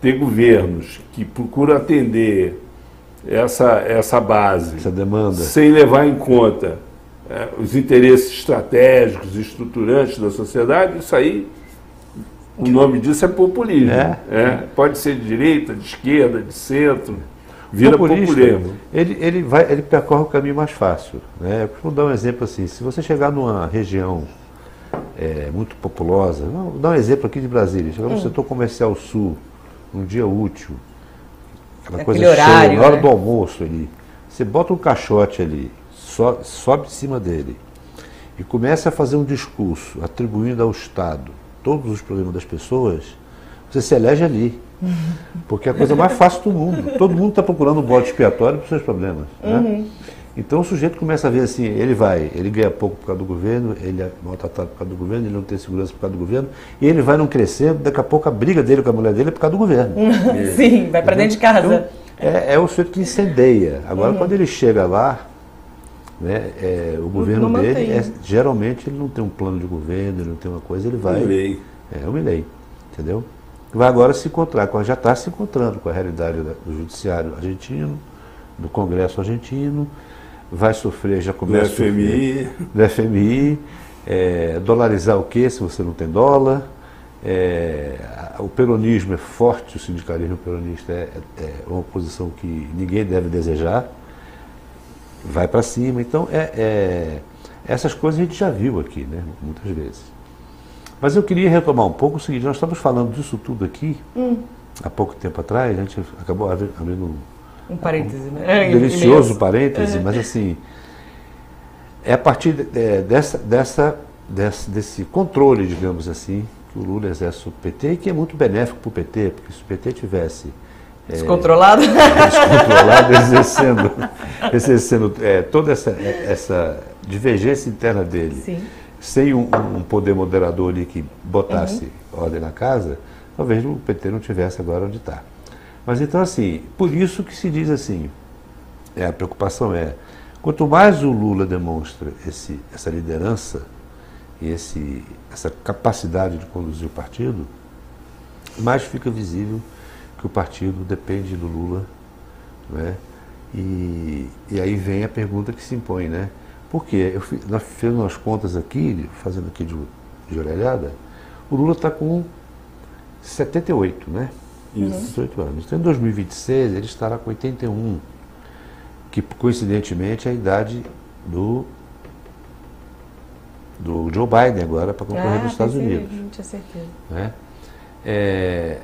ter governos que procuram atender essa, essa base essa demanda. sem levar em conta é, os interesses estratégicos, estruturantes da sociedade, isso aí, o nome disso é populismo. É. É, pode ser de direita, de esquerda, de centro, vira Populista, populismo. Ele, ele, vai, ele percorre o caminho mais fácil. Né? Vou dar um exemplo assim, se você chegar numa região é, muito populosa, vou dar um exemplo aqui de Brasília, chegar no setor comercial sul, num dia útil, aquela Aquele coisa cheia, horário, na hora né? do almoço ali, você bota um caixote ali, so- sobe em cima dele e começa a fazer um discurso atribuindo ao Estado todos os problemas das pessoas, você se elege ali. Porque é a coisa mais fácil do mundo. Todo mundo está procurando um bode expiatório para os seus problemas. né? Então o sujeito começa a ver assim, ele vai, ele ganha pouco por causa do governo, ele é maltratado por causa do governo, ele não tem segurança por causa do governo, e ele vai não crescendo, daqui a pouco a briga dele com a mulher dele é por causa do governo. Sim, vai pra dentro de casa. Então, é, é o sujeito que incendeia. Agora, quando ele chega lá, né, é, o governo não dele, é- geralmente, ele não tem um plano de governo, ele não tem uma coisa, ele vai. Lei. É, eu me lei, entendeu? Vai agora se encontrar, com- já está se encontrando com a realidade da- do judiciário argentino, do Congresso argentino, vai sofrer, já Do começa a sofrer FMI. do FMI, é, dolarizar o quê se você não tem dólar? É, o peronismo é forte, o sindicalismo peronista é, é uma posição que ninguém deve desejar, vai para cima. Então, é, é- essas coisas a gente já viu aqui, né, muitas vezes. Mas eu queria retomar um pouco o seguinte: nós estamos falando disso tudo aqui, há pouco tempo atrás, a gente acabou abri- abrindo um parêntese, né? um delicioso Imenso. parêntese, mas assim, é a partir de- é, dessa, dessa, desse, desse controle, digamos assim, que o Lula exerce o PT e que é muito benéfico para o PT, porque se o PT tivesse Descontrolado? descontrolado, exercendo, exercendo é, toda essa, essa divergência interna dele, Sim. sem um, um poder moderador ali que botasse ordem na casa, talvez o PT não tivesse agora onde está. Mas então, assim, por isso que se diz assim, é, a preocupação é, quanto mais o Lula demonstra esse, essa liderança e esse, essa capacidade de conduzir o partido, mais fica visível que o partido depende do Lula. Né? E, e aí vem a pergunta que se impõe, né? Por quê? Eu nós fizemos umas contas aqui, fazendo aqui de, de orelhada, o Lula está com 78, né? Isso. 18 anos. Então, em 2026, ele estará com 81, que coincidentemente é a idade do, do Joe Biden agora para concorrer Ah, nos Estados Unidos. Não tinha certeza. né? É,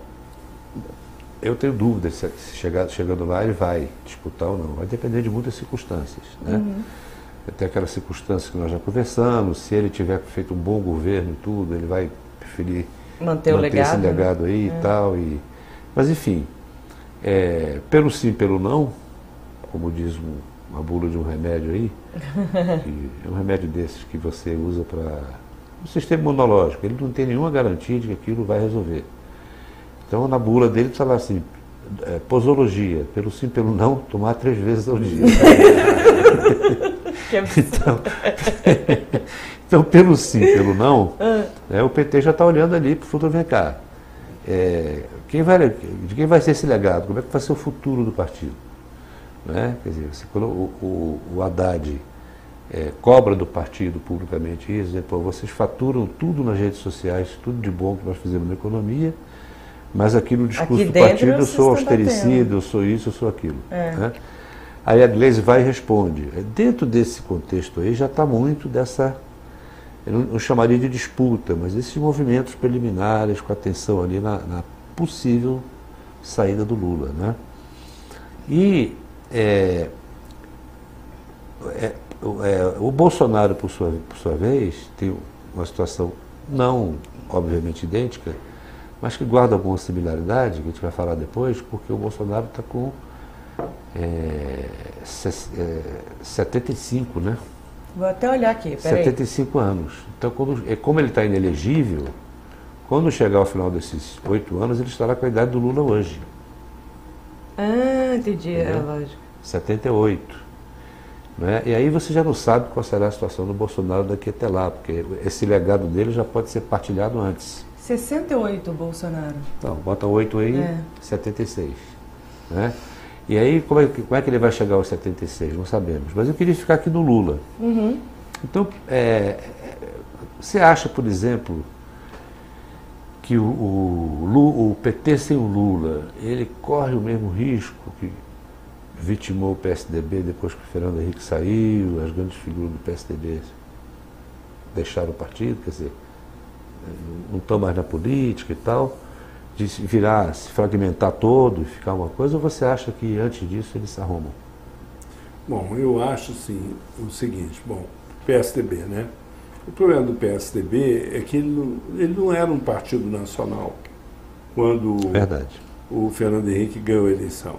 eu tenho dúvidas se, se chegar, chegando lá ele vai disputar ou não. Vai depender de muitas circunstâncias. Né? Tem aquelas circunstâncias que nós já conversamos, se ele tiver feito um bom governo e tudo, ele vai preferir Manter o legado, esse né? legado aí e tal. E, mas enfim, é, pelo sim, pelo não, como diz um- uma bula de um remédio aí, é um remédio desses que você usa para o sistema imunológico, ele não tem nenhuma garantia de que aquilo vai resolver. Então na bula dele está lá assim, é, posologia, pelo sim, pelo não, tomar três vezes ao dia. Então, então, pelo sim, pelo não, né, o PT já está olhando ali para o futuro. Vem cá, é, quem vai, de quem vai ser esse legado? Como é que vai ser o futuro do partido? Né? Quer dizer, você, o, o, o Haddad é, cobra do partido publicamente isso, vocês faturam tudo nas redes sociais, tudo de bom que nós fizemos na economia, mas aqui no discurso Aqui do partido eu sou austericida, eu sou isso, eu sou aquilo. É. né? Aí a Gleisi vai e responde. É, Dentro desse contexto aí já está muito dessa, eu não, não chamaria de disputa, mas esses movimentos preliminares com atenção ali na, na possível saída do Lula. Né? E é, é, o- é, o Bolsonaro, por sua, por sua vez, tem uma situação não obviamente idêntica, mas que guarda alguma similaridade, que a gente vai falar depois, porque o Bolsonaro está com é, ses- é, 75, né? Vou até olhar aqui, peraí. 75 anos. Então, quando, é, como ele está inelegível, quando chegar ao final desses oito anos, ele estará com a idade do Lula hoje, Ah, entendi, é lógico. 78. Né? E aí você já não sabe qual será a situação do Bolsonaro daqui até lá, porque esse legado dele já pode ser partilhado antes. 68, Bolsonaro. Então, bota 8 aí, É. 76. Né? E aí, como é, que, como é que ele vai chegar aos 76? Não sabemos. Mas eu queria ficar aqui no Lula. Então, é, você acha, por exemplo, que o, o, o, PT sem o Lula, ele corre o mesmo risco que vitimou o PSDB depois que o Fernando Henrique saiu, as grandes figuras do PSDB deixaram o partido, quer dizer, não estão mais na política e tal, de virar, se fragmentar todo e ficar uma coisa, ou você acha que antes disso eles se arrumam? Bom, eu acho sim o seguinte, bom, PSDB, né? O problema do PSDB é que ele não, ele não era um partido nacional quando Verdade. o Fernando Henrique ganhou a eleição.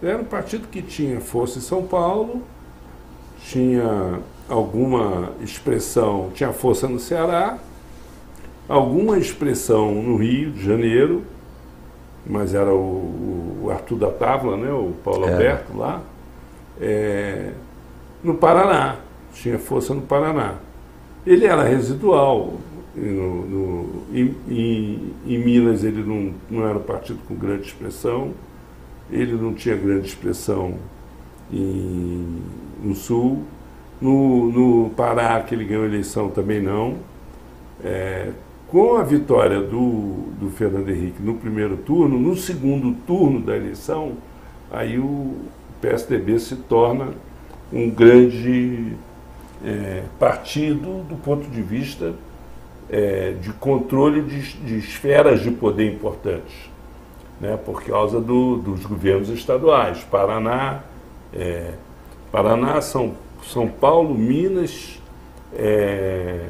Ele era um partido que tinha força em São Paulo, tinha alguma expressão, tinha força no Ceará, alguma expressão no Rio de Janeiro, mas era o, o Arthur da Távola, né, o Paulo é. Alberto lá, é, no Paraná, tinha força no Paraná. Ele era residual, no, no, em, em, em, Minas ele não, não era um partido com grande expressão, ele não tinha grande expressão em, no Sul, no, no Pará, que ele ganhou a eleição, também não. É, com a vitória do, do Fernando Henrique no primeiro turno, no segundo turno da eleição, aí o PSDB se torna um grande é, partido do ponto de vista é, de controle de, de, esferas de poder importantes, né, por causa do, dos governos estaduais, Paraná, é, Paraná, São, São Paulo, Minas, é,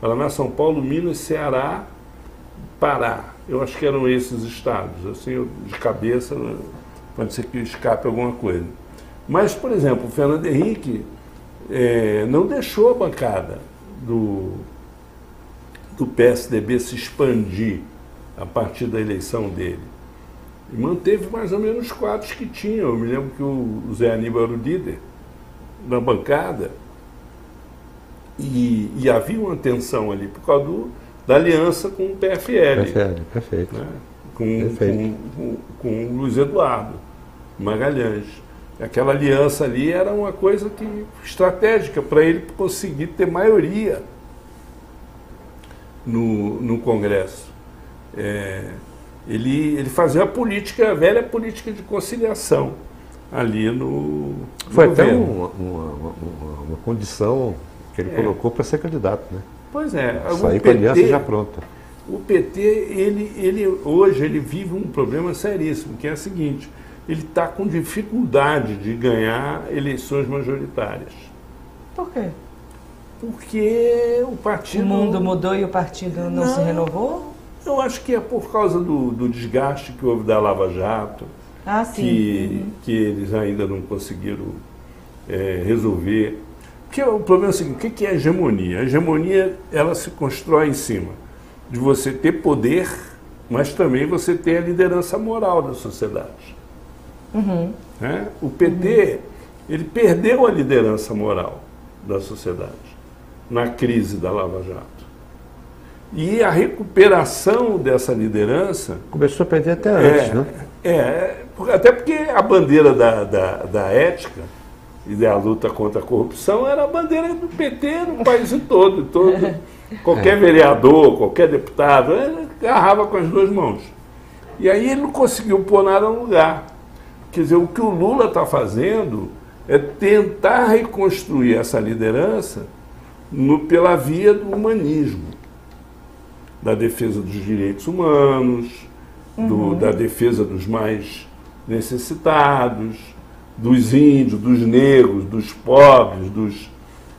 Paraná, São Paulo, Minas, Ceará, Pará. Eu acho que eram esses estados. Assim, eu, de cabeça, pode ser que escape alguma coisa. Mas, por exemplo, o Fernando Henrique é, não deixou a bancada do, do PSDB se expandir a partir da eleição dele. E manteve mais ou menos os quadros que tinha. Eu me lembro que o Zé Aníbal era o líder na bancada e, e, havia uma tensão ali por causa do, da aliança com o PFL. PFL, perfeito. Né? Com, perfeito. Com, com, com o Luiz Eduardo Magalhães. Aquela aliança ali era uma coisa que, estratégica para ele conseguir ter maioria no, no Congresso. É, ele, ele fazia a política, a velha política de conciliação ali no. Foi no até uma, uma, uma, uma condição que ele é. colocou para ser candidato, né? Pois é. Sair com a aliança já pronta. O PT, ele, ele, hoje, ele vive um problema seríssimo, que é o seguinte, ele está com dificuldade de ganhar eleições majoritárias. Por quê? Porque o partido... O mundo mudou e o partido não, não se renovou? Eu acho que é por causa do, do desgaste que houve da Lava Jato, ah, que, uhum. que eles ainda não conseguiram é, resolver porque o problema é o seguinte, o que é hegemonia? A hegemonia, ela se constrói em cima de você ter poder, mas também você ter a liderança moral da sociedade. Uhum. Né? O PT, uhum. ele perdeu a liderança moral da sociedade na crise da Lava Jato. E a recuperação dessa liderança... Começou a perder até antes, é, né? É, até porque a bandeira da, da, da ética e da luta contra a corrupção era a bandeira do PT no país todo. todo qualquer vereador, qualquer deputado, ele agarrava com as duas mãos. E aí ele não conseguiu pôr nada no lugar. Quer dizer, o que o Lula está fazendo é tentar reconstruir essa liderança no, pela via do humanismo, da defesa dos direitos humanos, do, uhum. da defesa dos mais necessitados, dos índios, dos negros, dos pobres, dos.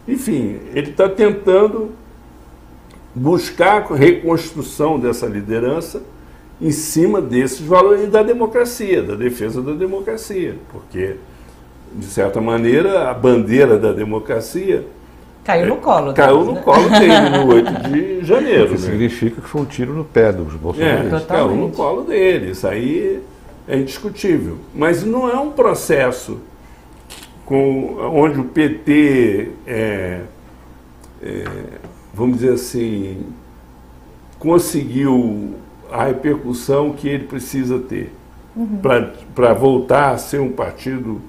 Enfim, ele está tentando buscar a reconstrução dessa liderança em cima desses valores e da democracia, da defesa da democracia, porque, de certa maneira, a bandeira da democracia. Caiu no colo. Caiu no colo dele no 8 de janeiro. Que né? significa que foi um tiro no pé dos bolsonaristas. É, caiu no colo dele. Isso aí é indiscutível. Mas não é um processo com, onde o PT, é, é, vamos dizer assim, conseguiu a repercussão que ele precisa ter uhum. para voltar a ser um partido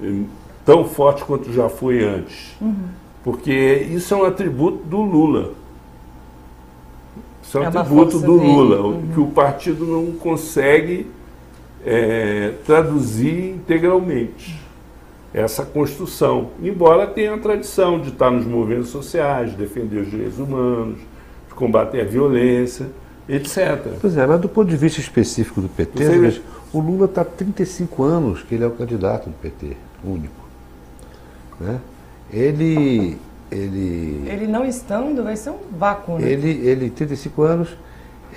é, tão forte quanto já foi antes. Uhum. Porque isso é um atributo do Lula. Isso é um É atributo do dele. Lula, Uhum. que o partido não consegue é, traduzir integralmente essa construção. Embora tenha a tradição de estar nos movimentos sociais, de defender os direitos humanos, de combater a violência, etc. Pois é, mas do ponto de vista específico do PT, Você- o Lula está há 35 anos que ele é o candidato do PT, único. Né? Ele, ele, Ele não estando, vai ser um vácuo, né? ele, ele, 35 anos,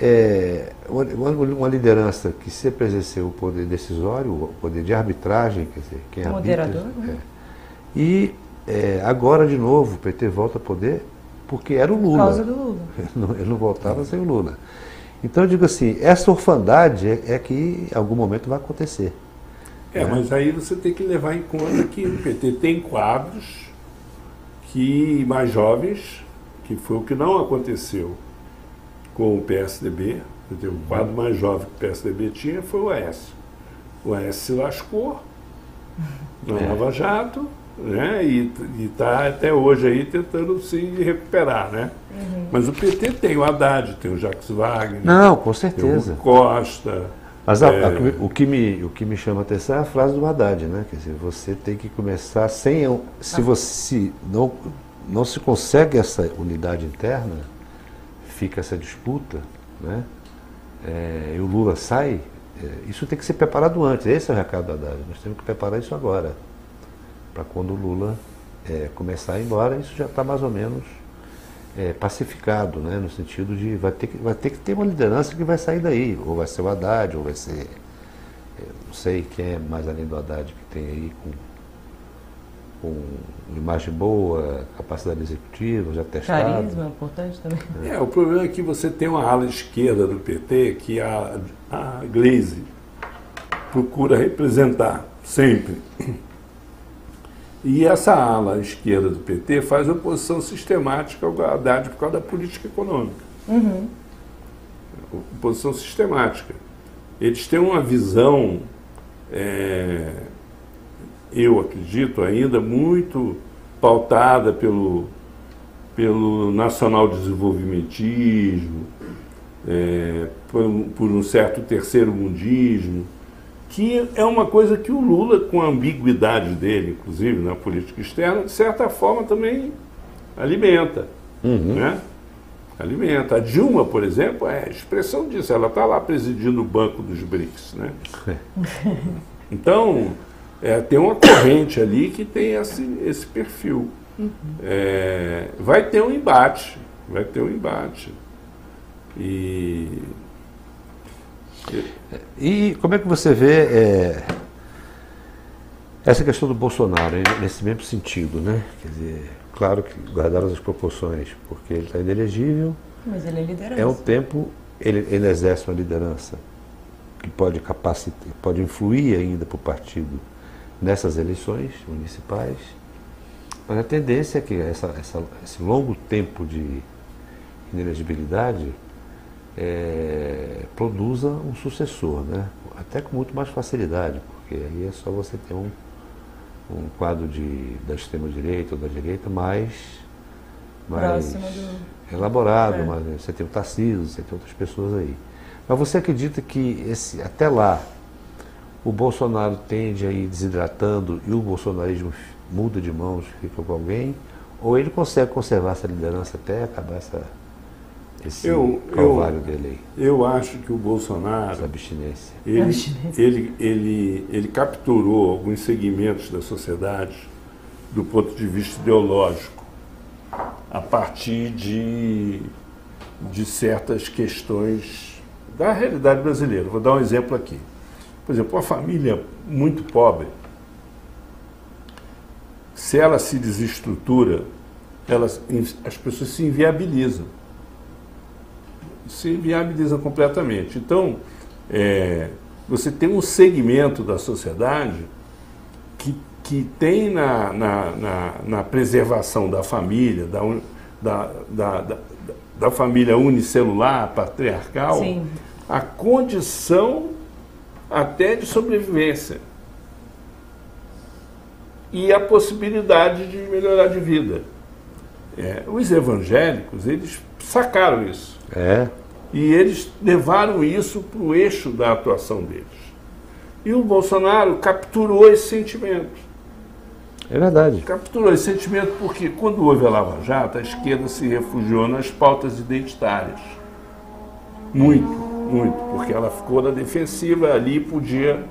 é uma, uma- liderança que sempre exerceu o poder decisório, o poder de arbitragem, quer dizer, quem Moderador, arbitra, né? é. E é, agora, de novo, o PT volta a poder porque era o Por Lula. causa do Lula. Ele não, ele não voltava sem o Lula. Então eu digo assim, essa orfandade é, é que em algum momento vai acontecer. É, mas aí você tem que levar em conta que o PT tem quadros que mais jovens, que foi o que não aconteceu com o PSDB. dizer, O quadro mais jovem que o PSDB tinha foi o Aécio. O Aécio se lascou na É. Lava Jato, né? E está até hoje aí tentando se recuperar, né? Mas o PT tem o Haddad, tem o Jacques Wagner, Não, com tem o certeza. Costa. Mas a- é, a- o, que me, o que me chama a atenção é a frase do Haddad, né? Quer dizer, você tem que começar sem. Se você não, não se consegue essa unidade interna, fica essa disputa, né? É, e o Lula sai, é, isso tem que ser preparado antes. Esse é o recado do Haddad. Nós temos que preparar isso agora. Para quando o Lula é, começar a ir embora, isso já está mais ou menos é, pacificado, né? no sentido de vai ter, que, vai ter que ter uma liderança que vai sair daí, ou vai ser o Haddad, ou vai ser, é, não sei quem é mais além do Haddad que tem aí com, com imagem boa, capacidade executiva, já testado. Carisma, importante também. É, o problema é que você tem uma ala esquerda do PT que a, a Glaze procura representar sempre. E essa ala esquerda do PT faz oposição sistemática ao Haddad por causa da política econômica. Oposição sistemática. Eles têm uma visão, é, eu acredito ainda, muito pautada pelo, pelo nacional desenvolvimentismo, é, por, um- por um certo terceiro mundismo, que é uma coisa que o Lula, com a ambiguidade dele, inclusive na política externa, de certa forma também alimenta. Né? Alimenta. A Dilma, por exemplo, é a expressão disso. Ela está lá presidindo o banco dos BRICS. Né? Então, é, tem uma corrente ali que tem esse, esse perfil. É, vai ter um embate, vai ter um embate. E E como é que você vê é, essa questão do Bolsonaro, nesse mesmo sentido, né? Quer dizer, claro que guardaram as proporções, porque ele está inelegível, Mas ele é liderança. é um tempo, ele, ele exerce uma liderança que pode capacitar, pode influir ainda para o partido nessas eleições municipais, mas a tendência é que essa, essa- esse longo tempo de inelegibilidade é, produza um sucessor, né? até com muito mais facilidade, porque aí é só você ter um, um quadro de, da extrema-direita ou da direita mais, mais do- elaborado, É. mas você tem o Tarcísio, você tem outras pessoas aí. Mas você acredita que esse, até lá o Bolsonaro tende a ir desidratando e o bolsonarismo muda de mãos, fica com alguém? Ou ele consegue conservar essa liderança até acabar essa, esse Eu- calvário dele aí, eu acho que o essa Bolsonaro abstinência? ele, Abstinência. ele, ele, ele capturou alguns segmentos da sociedade do ponto de vista ideológico a partir de, de certas questões da realidade brasileira. Vou dar um exemplo aqui. Por exemplo, uma família muito pobre, se ela se desestrutura, elas, as pessoas se inviabilizam se inviabiliza completamente. Então, é, você tem um segmento da sociedade que, que tem na, na, na, na preservação da família, da, da, da, da, da família unicelular, patriarcal, Sim. a condição até de sobrevivência e a possibilidade de melhorar de vida. É, os evangélicos, eles sacaram isso. É. E eles levaram isso para o eixo da atuação deles. E o Bolsonaro capturou esse sentimento. É verdade. Capturou esse sentimento porque, quando houve a Lava Jato, a esquerda se refugiou nas pautas identitárias. Muito, muito, porque ela ficou na defensiva ali podia.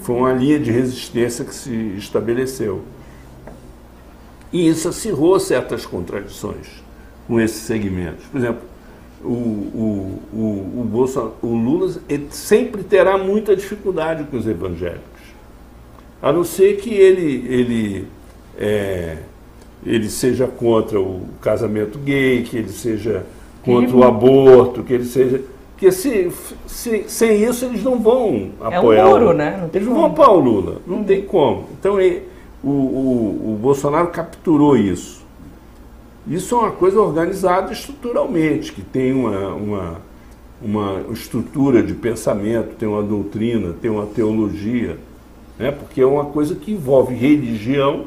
Foi uma linha de resistência que se estabeleceu. E isso acirrou certas contradições com esses segmentos. Por exemplo, o, o, o, o, o Lula sempre terá muita dificuldade com os evangélicos. A não ser que ele, ele, é, ele seja contra o casamento gay, que ele seja contra o aborto, que ele seja. Porque se, se, sem isso eles não vão apoiar. É um muro, né? Não eles não vão apoiar o Lula, não tem como. Então ele, o, o, o Bolsonaro capturou isso. Isso é uma coisa organizada estruturalmente, que tem uma, uma, uma estrutura de pensamento, tem uma doutrina, tem uma teologia, né? porque é uma coisa que envolve religião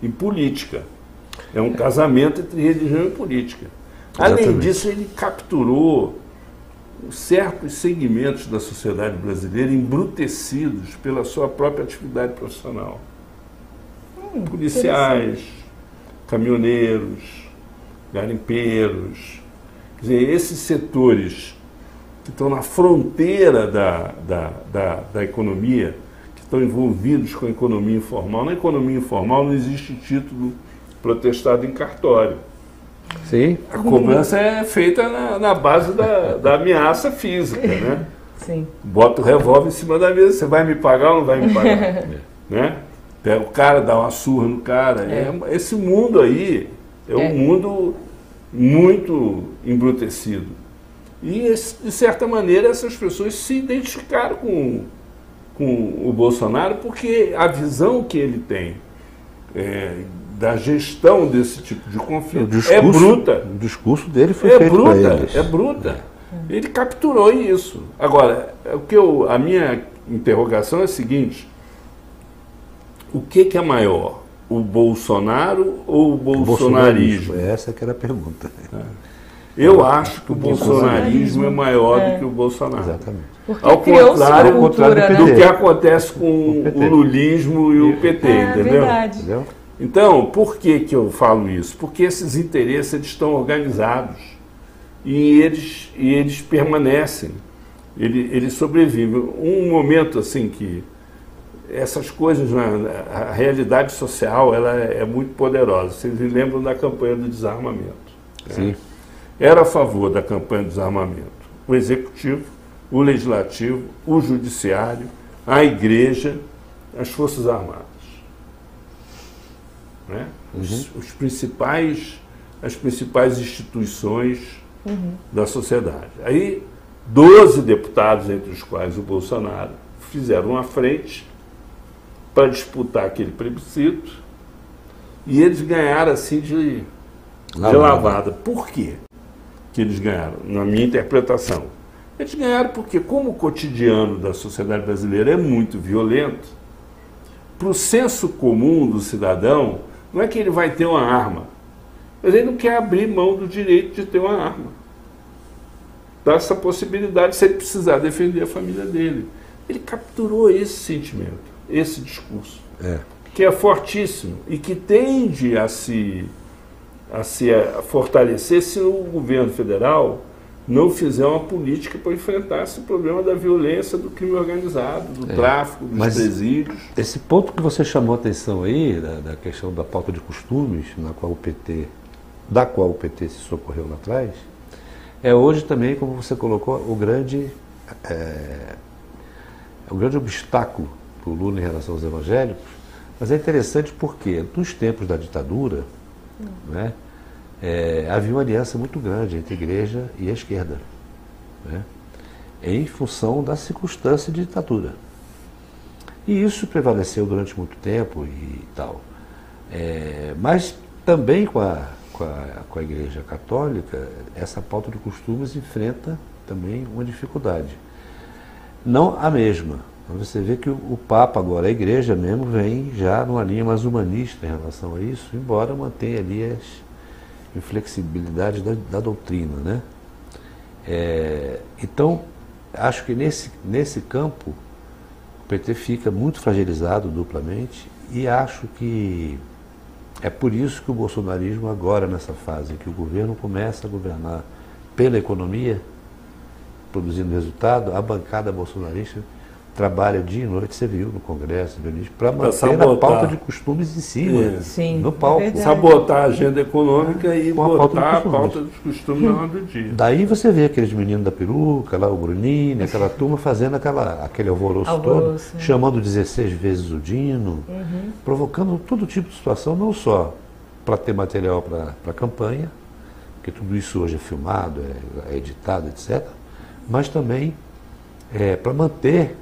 e política. É um casamento entre religião e política. Além Exatamente. disso, ele capturou certos segmentos da sociedade brasileira embrutecidos pela sua própria atividade profissional. Policiais, caminhoneiros, garimpeiros. Quer dizer, esses setores que estão na fronteira da, da, da, da economia, que estão envolvidos com a economia informal. Na economia informal não existe título protestado em cartório. Sim. A cobrança é feita na, na base da, da ameaça física, né? Sim. Bota o revólver em cima da mesa, você vai me pagar ou não vai me pagar? né? Pega o cara, dá uma surra no cara. É. esse mundo aí é, um mundo muito embrutecido. E, de certa maneira, essas pessoas se identificaram com, com o Bolsonaro porque a visão que ele tem é, da gestão desse tipo de conflito discurso, é bruta. O discurso dele foi É feito para bruta, eles. é bruta. Ele capturou isso. Agora, o que eu, a minha interrogação é a seguinte: o que, que é maior, o Bolsonaro ou o O bolsonarismo? Essa que era a pergunta. Eu acho que o bolsonarismo é maior do que o Bolsonaro. Exatamente. Porque Ao contrário, uma ao contrário cultura, do Do né? que acontece com O o lulismo e o PT, É entendeu? verdade. Entendeu? Então, por que, que eu falo isso? Porque esses interesses eles estão organizados e eles, e eles permanecem, ele- eles sobrevivem. Um momento assim que essas coisas, né, a realidade social ela é é muito poderosa. Vocês lembram da campanha do desarmamento. né? Era a favor da campanha do desarmamento o executivo, o legislativo, o judiciário, a igreja, as forças armadas. Né? Os, os principais, as principais instituições da sociedade. Aí, 12 deputados, entre os quais o Bolsonaro, fizeram uma frente para disputar aquele plebiscito e eles ganharam assim de, de lavada. Por quê que eles ganharam? Na minha interpretação. Eles ganharam porque, como o cotidiano da sociedade brasileira é muito violento, para o senso comum do cidadão, não é que ele vai ter uma arma, mas ele não quer abrir mão do direito de ter uma arma. Dá essa possibilidade se ele precisar defender a família dele. Ele capturou esse sentimento, esse discurso, É. que é fortíssimo e que tende a se, a se fortalecer se o governo federal não fizer uma política para enfrentar esse problema da violência, do crime organizado, do tráfico, dos Mas- presídios. Esse ponto que você chamou a atenção aí, da, da questão da pauta de costumes, na qual o PT, da qual o PT se socorreu lá atrás, é hoje também, como você colocou, o grande, é, o grande obstáculo para o Lula em relação aos evangélicos. Mas é interessante porque, nos tempos da ditadura, né, é, havia uma aliança muito grande entre a igreja e a esquerda, né, em função da circunstância de ditadura. E isso prevaleceu durante muito tempo e tal. É, mas também com a, com, a, com a Igreja Católica, essa pauta de costumes enfrenta também uma dificuldade. Não a mesma. Você vê que o, o Papa agora, a Igreja mesmo, vem já numa linha mais humanista em relação a isso, embora mantenha ali as, inflexibilidade da, da doutrina. Né? É, então, acho que nesse, nesse campo o PT fica muito fragilizado duplamente e acho que é por isso que o bolsonarismo agora nessa fase que o governo começa a governar pela economia, produzindo resultado, a bancada bolsonarista trabalha dia e noite, você viu no Congresso, para manter sabotar. a pauta de costumes em cima, é. Sim, no palco. É sabotar a agenda econômica e Com botar a pauta dos costumes na hora do dia. Daí você vê aqueles meninos da peruca, lá o Bruninho, aquela turma fazendo aquela, aquele alvoroço, alvoroço todo, é. chamando 16 vezes o Dino, uhum. provocando todo tipo de situação, não só para ter material para a campanha, porque tudo isso hoje é filmado, é, é editado, etc., mas também é, para manter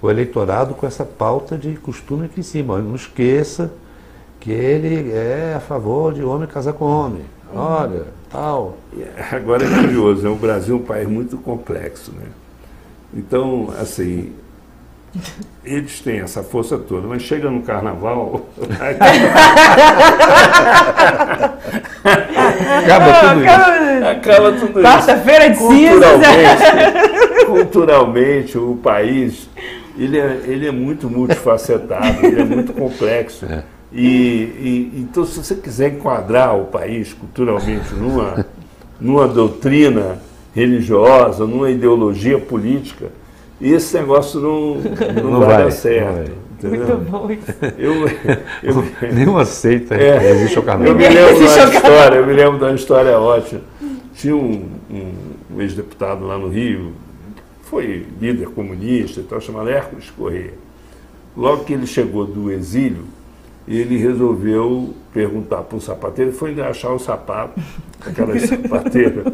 o eleitorado com essa pauta de costume aqui em cima. Não esqueça que ele é a favor de homem casar com homem. Olha, tal. Agora é curioso, é o Brasil é um país muito complexo, né? Então, assim, eles têm essa força toda, mas chega no carnaval. acaba tudo isso. Acaba tudo Quarta-feira de culturalmente, culturalmente, o país ele é, ele é muito multifacetado, ele é muito complexo. É. E, e, então, se você quiser enquadrar o país culturalmente numa, numa doutrina religiosa, numa ideologia política, esse negócio não, não, não vai, vai, dar certo. Entendeu? Muito bom isso. Eu, eu, Nenhum aceita é, existe o carnaval. Eu me lembro de uma história, eu me lembro de uma história ótima. Tinha um, um, um ex-deputado lá no Rio, foi líder comunista e tal, chamado Hércules Corrêa. Logo que ele chegou do exílio, ele resolveu perguntar para um sapateiro, foi engraxar o sapato, aquela sapateira,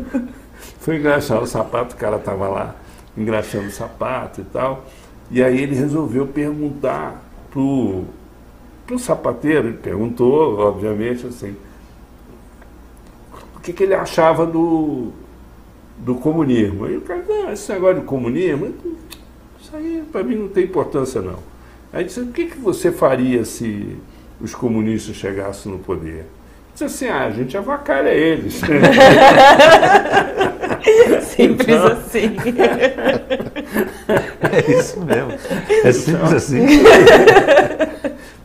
foi engraxar o sapato, o cara estava lá engraxando o sapato e tal, e aí ele resolveu perguntar para o sapateiro, ele perguntou, obviamente, assim, o que, que ele achava do, do comunismo. Aí o cara disse, ah, esse negócio de comunismo, isso aí para mim não tem importância não. Aí disse, o que, que você faria se os comunistas chegassem no poder? Disse assim, ah, a gente avacalha eles. Simples então... assim. É isso mesmo. É simples então... assim.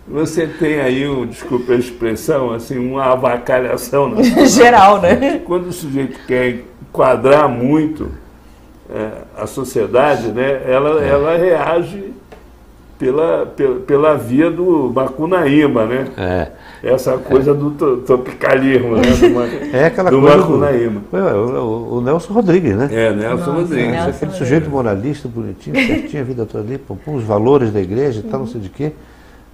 Você tem aí, um, desculpa a expressão, assim, uma avacalhação. Geral, né? Quando o sujeito quer enquadrar muito é, a sociedade, né, ela, é. ela reage pela, pela, pela via do Macunaíma, né? É. Essa coisa é. do tropicalismo, né? Do, é aquela do coisa Macunaíma. Do, o, o, Nelson Rodrigues, né? É, Nelson Nossa, Rodrigues. Nelson aquele sujeito moralista, bonitinho, certinho, a vida toda ali, pô, os valores da igreja e tal, não sei de quê,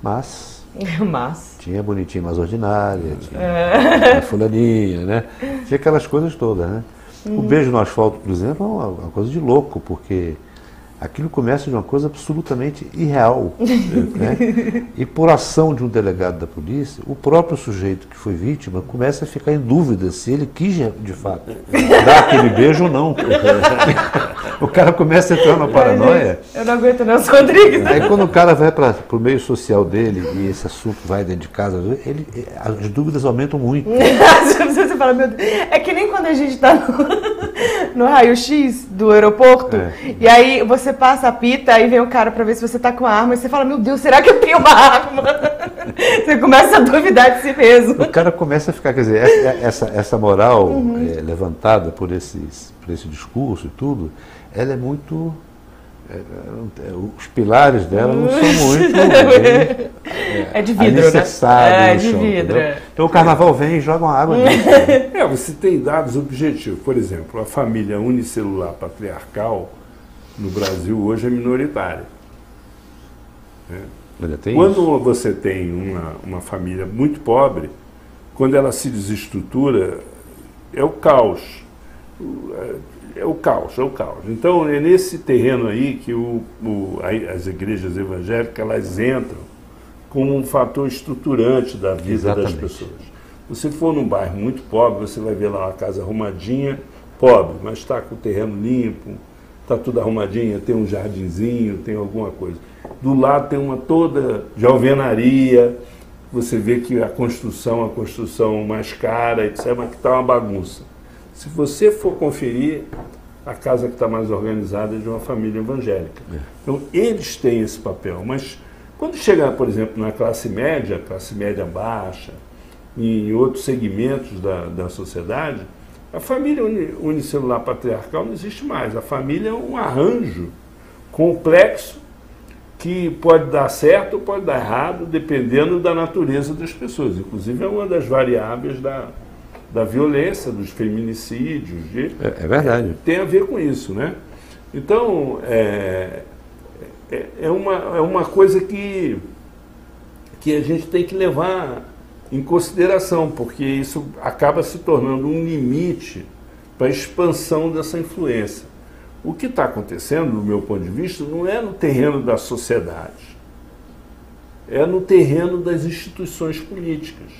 mas... Mas... Tinha bonitinho mais ordinária, tinha, é. tinha fulaninha, né? Tinha aquelas coisas todas, né? O beijo no asfalto, por exemplo, é uma, uma coisa de louco, porque aquilo começa de uma coisa absolutamente irreal. né? E por ação de um delegado da polícia, o próprio sujeito que foi vítima começa a ficar em dúvida se ele quis de fato dar aquele beijo ou não. o cara começa a entrar na paranoia. Eu não aguento Nelson Rodrigues. Aí quando o cara vai para o meio social dele e esse assunto vai dentro de casa, ele, as dúvidas aumentam muito. Você fala, meu Deus. É que nem quando a gente está no, no raio-x do aeroporto é. e aí você você passa a pita, aí vem o cara para ver se você tá com a arma, e você fala, meu Deus, será que eu tenho uma arma? Você começa a duvidar de si mesmo. O cara começa a ficar, quer dizer, essa, essa moral uhum. é, levantada por, esses, por esse discurso e tudo, ela é muito é, é, os pilares dela não são muito bem, é, é de vidro, né? É, de chão, vidro. Entendeu? Então o carnaval vem e joga uma água nisso. É, você tem dados objetivos. Por exemplo, a família unicelular patriarcal no Brasil hoje é minoritária. Né? Quando isso. você tem uma, uma família muito pobre, quando ela se desestrutura, é o caos. É, é o caos, é o caos. Então é nesse terreno aí que o, o, as igrejas evangélicas elas entram como um fator estruturante da vida Exatamente. das pessoas. Você for num bairro muito pobre, você vai ver lá uma casa arrumadinha, pobre, mas está com o terreno limpo, está tudo arrumadinho, tem um jardinzinho, tem alguma coisa. Do lado tem uma toda de alvenaria, você vê que a construção, a construção mais cara, etc., mas que está uma bagunça. Se você for conferir, a casa que está mais organizada é de uma família evangélica. É. Então, eles têm esse papel, mas quando chega, por exemplo, na classe média, classe média baixa, em outros segmentos da, da sociedade, a família unicelular patriarcal não existe mais. A família é um arranjo complexo que pode dar certo ou pode dar errado, dependendo da natureza das pessoas. Inclusive, é uma das variáveis da, da violência, dos feminicídios. De, é, é, verdade. tem a ver com isso, né? Então, é, é, é, uma, é uma coisa que, que a gente tem que levar em consideração, porque isso acaba se tornando um limite para a expansão dessa influência. O que está acontecendo, do meu ponto de vista, não é no terreno da sociedade, é no terreno das instituições políticas.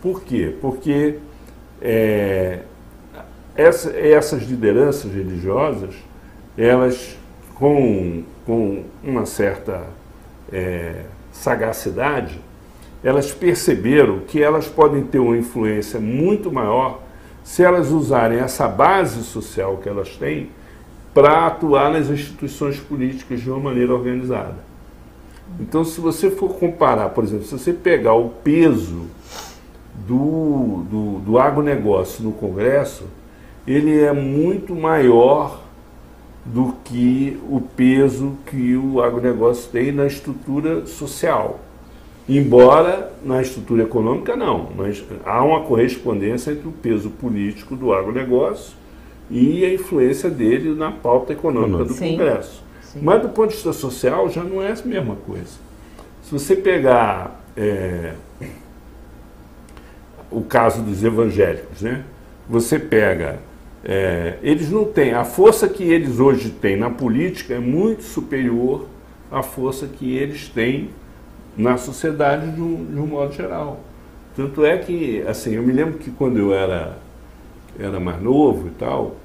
Por quê? Porque é, essa, essas lideranças religiosas, elas, com, com uma certa é, sagacidade, elas perceberam que elas podem ter uma influência muito maior se elas usarem essa base social que elas têm para atuar nas instituições políticas de uma maneira organizada. Então, se você for comparar, por exemplo, se você pegar o peso do, do, do agronegócio no Congresso, ele é muito maior do que o peso que o agronegócio tem na estrutura social. Embora na estrutura econômica não, mas há uma correspondência entre o peso político do agronegócio e a influência dele na pauta econômica do Sim. Congresso. Sim. Mas do ponto de vista social já não é a mesma coisa. Se você pegar é, o caso dos evangélicos, né? você pega, é, eles não têm, a força que eles hoje têm na política é muito superior à força que eles têm na sociedade de um, de um modo geral. Tanto é que, assim, eu me lembro que quando eu era, era mais novo e tal,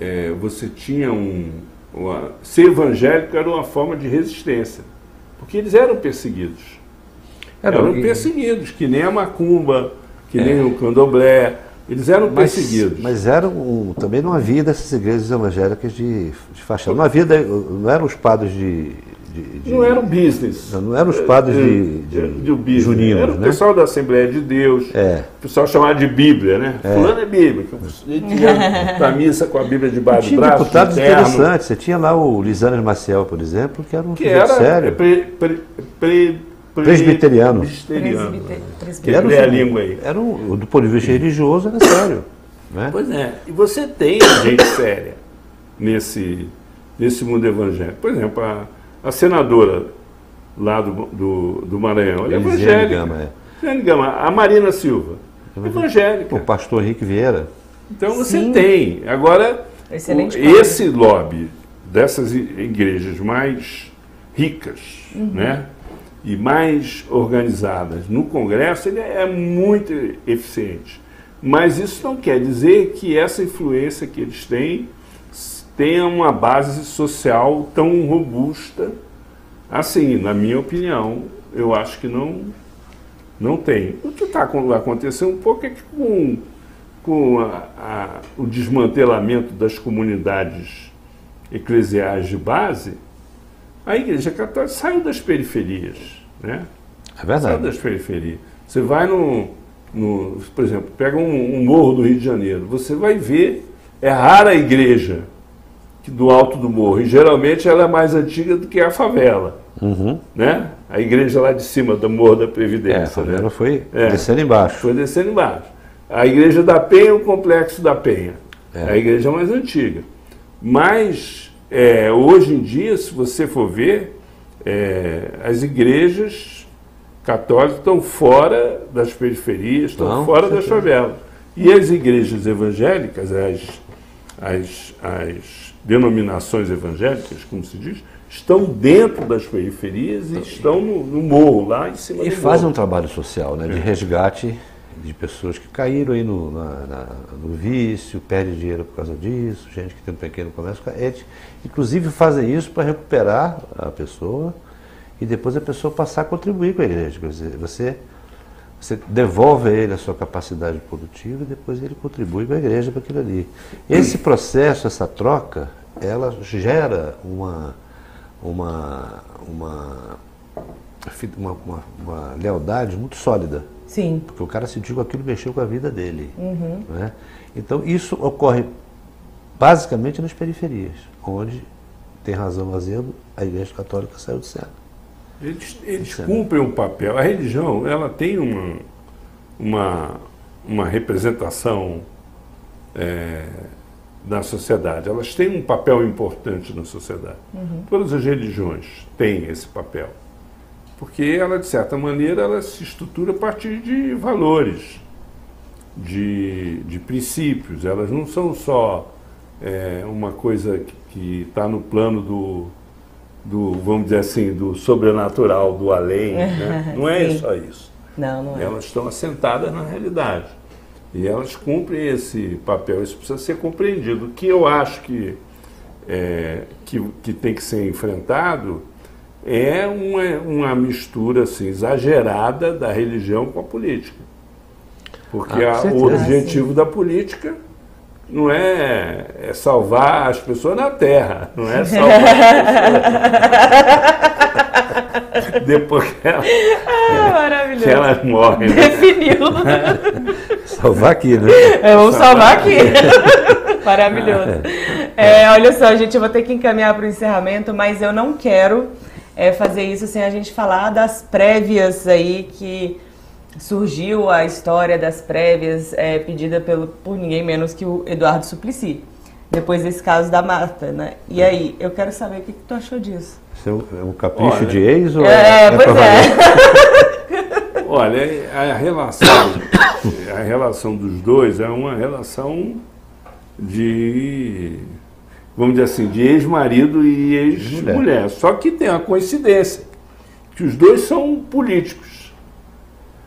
é, você tinha um. Uma, ser evangélico era uma forma de resistência, porque eles eram perseguidos. Eram, eram perseguidos, que nem a macumba, que é. nem o candomblé, eles eram mas, perseguidos. Mas eram, também não havia dessas igrejas evangélicas de, de faixa. Não havia, não eram os padres de, de, de, não era um business. Não, não eram os padres de, de, de, de juninos, Era o né? pessoal da Assembleia de Deus, é. o pessoal chamado de Bíblia, né? É. Fulano é Bíblia. Ele tinha a missa com a Bíblia debaixo do braço. deputados interessantes. Você tinha lá o Lisanes Maciel, por exemplo, que era um que era sério. Pre, pre, pre, presbiteriano. Presbiteriano. Presbiteriano. Era, a língua aí. Era um, do ponto de vista religioso, era sério. Né? Pois é. E você tem gente séria nesse, nesse mundo evangélico. Por exemplo, a a senadora lá do, do, do Maranhão, ela é evangélica. Gama, é. Gama. A Marina Silva, evangélica. O pastor Henrique Vieira. Então você Sim. tem. Agora, Excelente esse lobby dessas igrejas mais ricas, uhum. né? E mais organizadas no Congresso, ele é muito eficiente. Mas isso não quer dizer que essa influência que eles têm tenha uma base social tão robusta assim, na minha opinião, eu acho que não, não tem. O que está acontecendo um pouco é que com, com a, a, o desmantelamento das comunidades eclesiais de base, a Igreja Católica saiu das periferias. Né? É verdade. Saiu das periferias. Você vai no, no por exemplo, pega um, um morro do Rio de Janeiro, você vai ver, é rara a igreja do alto do morro. E geralmente ela é mais antiga do que a favela. Uhum. Né? A igreja lá de cima do Morro da Previdência. É, a favela né? foi é, descendo embaixo. Foi descendo embaixo. A igreja da Penha, o complexo da Penha. É. A igreja mais antiga. Mas, é, hoje em dia, se você for ver, é, as igrejas católicas estão fora das periferias, estão Não, fora das favelas. E as igrejas evangélicas, as, as, as denominações evangélicas, como se diz, estão dentro das periferias e estão no, no morro, lá em cima e do fazem um trabalho social, né, de é. resgate de pessoas que caíram aí no, na, na, no vício, perdem dinheiro por causa disso, gente que tem um pequeno comércio. Eles, inclusive, fazem isso para recuperar a pessoa e depois a pessoa passar a contribuir com a igreja. Quer dizer, você, você devolve a ele a sua capacidade produtiva e depois ele contribui com a igreja para aquilo ali. Esse processo, essa troca, ela gera uma, uma, uma, uma, uma, lealdade muito sólida. Sim. Porque o cara sentiu que aquilo mexeu com a vida dele. Né? Então isso ocorre basicamente nas periferias, onde tem razão fazendo, a Igreja Católica saiu do centro. Eles, eles é. cumprem um papel. A religião, ela tem uma, uma, uma representação é, na sociedade. Elas têm um papel importante na sociedade. Todas as religiões têm esse papel. Porque ela, de certa maneira, ela se estrutura a partir de valores, de, de princípios. Elas não são só é, uma coisa que está no plano do, do, vamos dizer assim, do sobrenatural, do além. né? Não é Sim. só isso. Não, não é. Elas estão assentadas na realidade. E elas cumprem esse papel. Isso precisa ser compreendido. O que eu acho que, é, que, que tem que ser enfrentado é uma, uma mistura assim, exagerada da religião com a política. Porque Ah, a- o objetivo da política não é, é salvar as pessoas na terra, não é salvar as pessoas depois que, ela, Ah, elas morrem. né? Definiu. Salvar aqui, né? É, vamos salvar aqui. Maravilhoso. É, olha só, gente, eu vou ter que encaminhar para o encerramento, mas eu não quero é, fazer isso sem a gente falar das prévias aí que surgiu a história das prévias é, pedida pelo, por ninguém menos que o Eduardo Suplicy, depois desse caso da Marta, né? E aí, eu quero saber o que, que tu achou disso. Isso é um, é um capricho Olha, de ex ou É, pois pra valer? é. Olha, a relação, a relação dos dois é uma relação de, vamos dizer assim, de ex-marido e ex-mulher. Só que tem uma coincidência, que os dois são políticos,